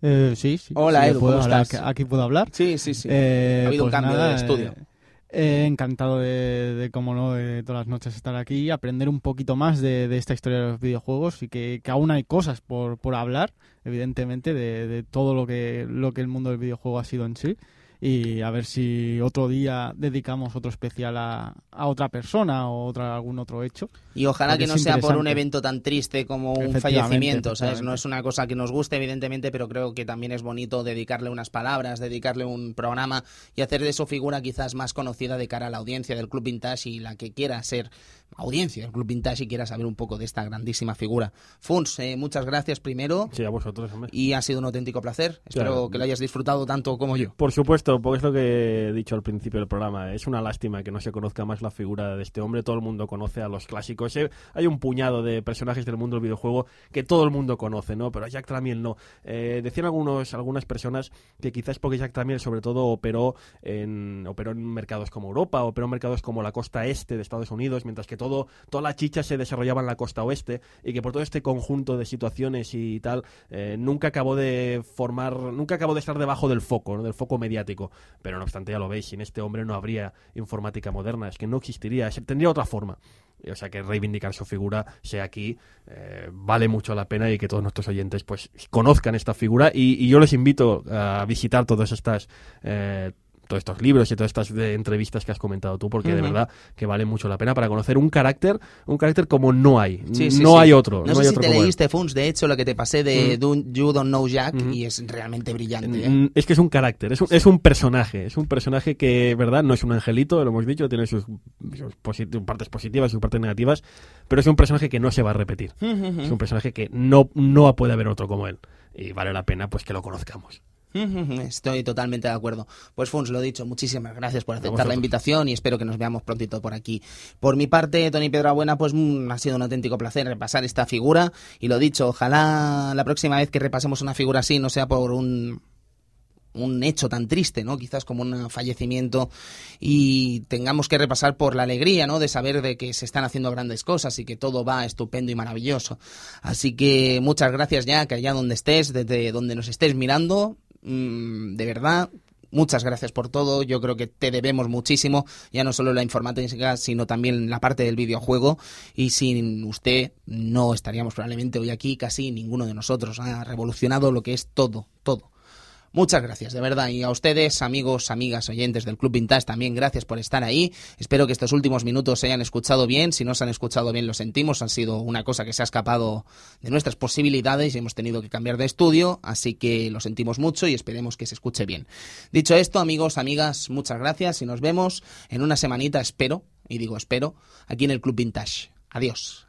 Eh, sí, sí. Hola, sí, Edu, ¿cómo hablar, estás? Aquí puedo hablar. Sí, sí, sí. Eh, Ha habido un pues cambio nada, de estudio. eh, eh, encantado de, de, como no, de todas las noches estar aquí, aprender un poquito más de, de esta historia de los videojuegos y que, que aún hay cosas por, por hablar, evidentemente, de, de todo lo que, lo que el mundo del videojuego ha sido en sí. Y a ver si otro día dedicamos otro especial a, a otra persona o otra, algún otro hecho. Y ojalá que no sea por un evento tan triste como un fallecimiento, ¿sabes? No es una cosa que nos guste, evidentemente, pero creo que también es bonito dedicarle unas palabras, dedicarle un programa y hacer de su figura quizás más conocida de cara a la audiencia del Club Vintage y la que quiera ser audiencia del Club Vintage y quiera saber un poco de esta grandísima figura. Funs, eh, muchas gracias primero Sí, a vosotros, hombre. y ha sido un auténtico placer. Espero Claro. que lo hayas disfrutado tanto como yo. Por supuesto, porque es lo que he dicho al principio del programa. Es una lástima que no se conozca más la figura de este hombre. Todo el mundo conoce a los clásicos. Eh, Hay un puñado de personajes del mundo del videojuego que todo el mundo conoce, ¿no? Pero a Jack Tramiel no. Eh, decían algunos, algunas personas que quizás porque Jack Tramiel sobre todo operó en, operó en mercados como Europa, operó en mercados como la costa este de Estados Unidos, mientras que todo, toda la chicha se desarrollaba en la costa oeste y que por todo este conjunto de situaciones y tal, eh, nunca acabó de formar, nunca acabó de estar debajo del foco, ¿no? del foco mediático. Pero no obstante, ya lo veis, sin este hombre no habría informática moderna, es que no existiría, tendría otra forma. O sea que reivindicar su figura, sea aquí, eh, vale mucho la pena y que todos nuestros oyentes pues conozcan esta figura y, y yo les invito a visitar todas estas eh, todos estos libros y todas estas de entrevistas que has comentado tú, porque de verdad que vale mucho la pena para conocer un carácter, un carácter como no hay. Sí, sí, no sí. hay otro. No, No, sé hay si otro te él. leíste, Funs, de hecho, lo que te pasé de. Do- You Don't Know Jack y es realmente brillante. ¿eh? Mm, Es que es un carácter, es un, es un personaje, es un personaje que, ¿verdad? No es un angelito, lo hemos dicho, tiene sus, sus posit- partes positivas y sus partes negativas, pero es un personaje que no se va a repetir. Es un personaje que no, no puede haber otro como él. Y vale la pena pues que lo conozcamos. Estoy totalmente de acuerdo. Pues Funs, lo dicho, muchísimas gracias por aceptar la invitación y espero que nos veamos prontito por aquí. Por mi parte, Tony Pedro Buena, pues mm, ha sido un auténtico placer repasar esta figura y lo dicho, ojalá la próxima vez que repasemos una figura así no sea por un un hecho tan triste, ¿no? Quizás como un fallecimiento y tengamos que repasar por la alegría, ¿no? De saber de que se están haciendo grandes cosas y que todo va estupendo y maravilloso. Así que muchas gracias ya, que allá donde estés, desde donde nos estés mirando, mm, de verdad, muchas gracias por todo. Yo creo que te debemos muchísimo, ya no solo la informática, sino también la parte del videojuego. Y sin usted no estaríamos probablemente hoy aquí, casi ninguno de nosotros. Ha revolucionado lo que es todo, todo. Muchas gracias, de verdad. Y a ustedes, amigos, amigas, oyentes del Club Vintage, también gracias por estar ahí. Espero que estos últimos minutos se hayan escuchado bien. Si no se han escuchado bien, lo sentimos. Han sido una cosa que se ha escapado de nuestras posibilidades y hemos tenido que cambiar de estudio. Así que lo sentimos mucho y esperemos que se escuche bien. Dicho esto, amigos, amigas, muchas gracias y nos vemos en una semanita, espero, y digo espero, aquí en el Club Vintage. Adiós.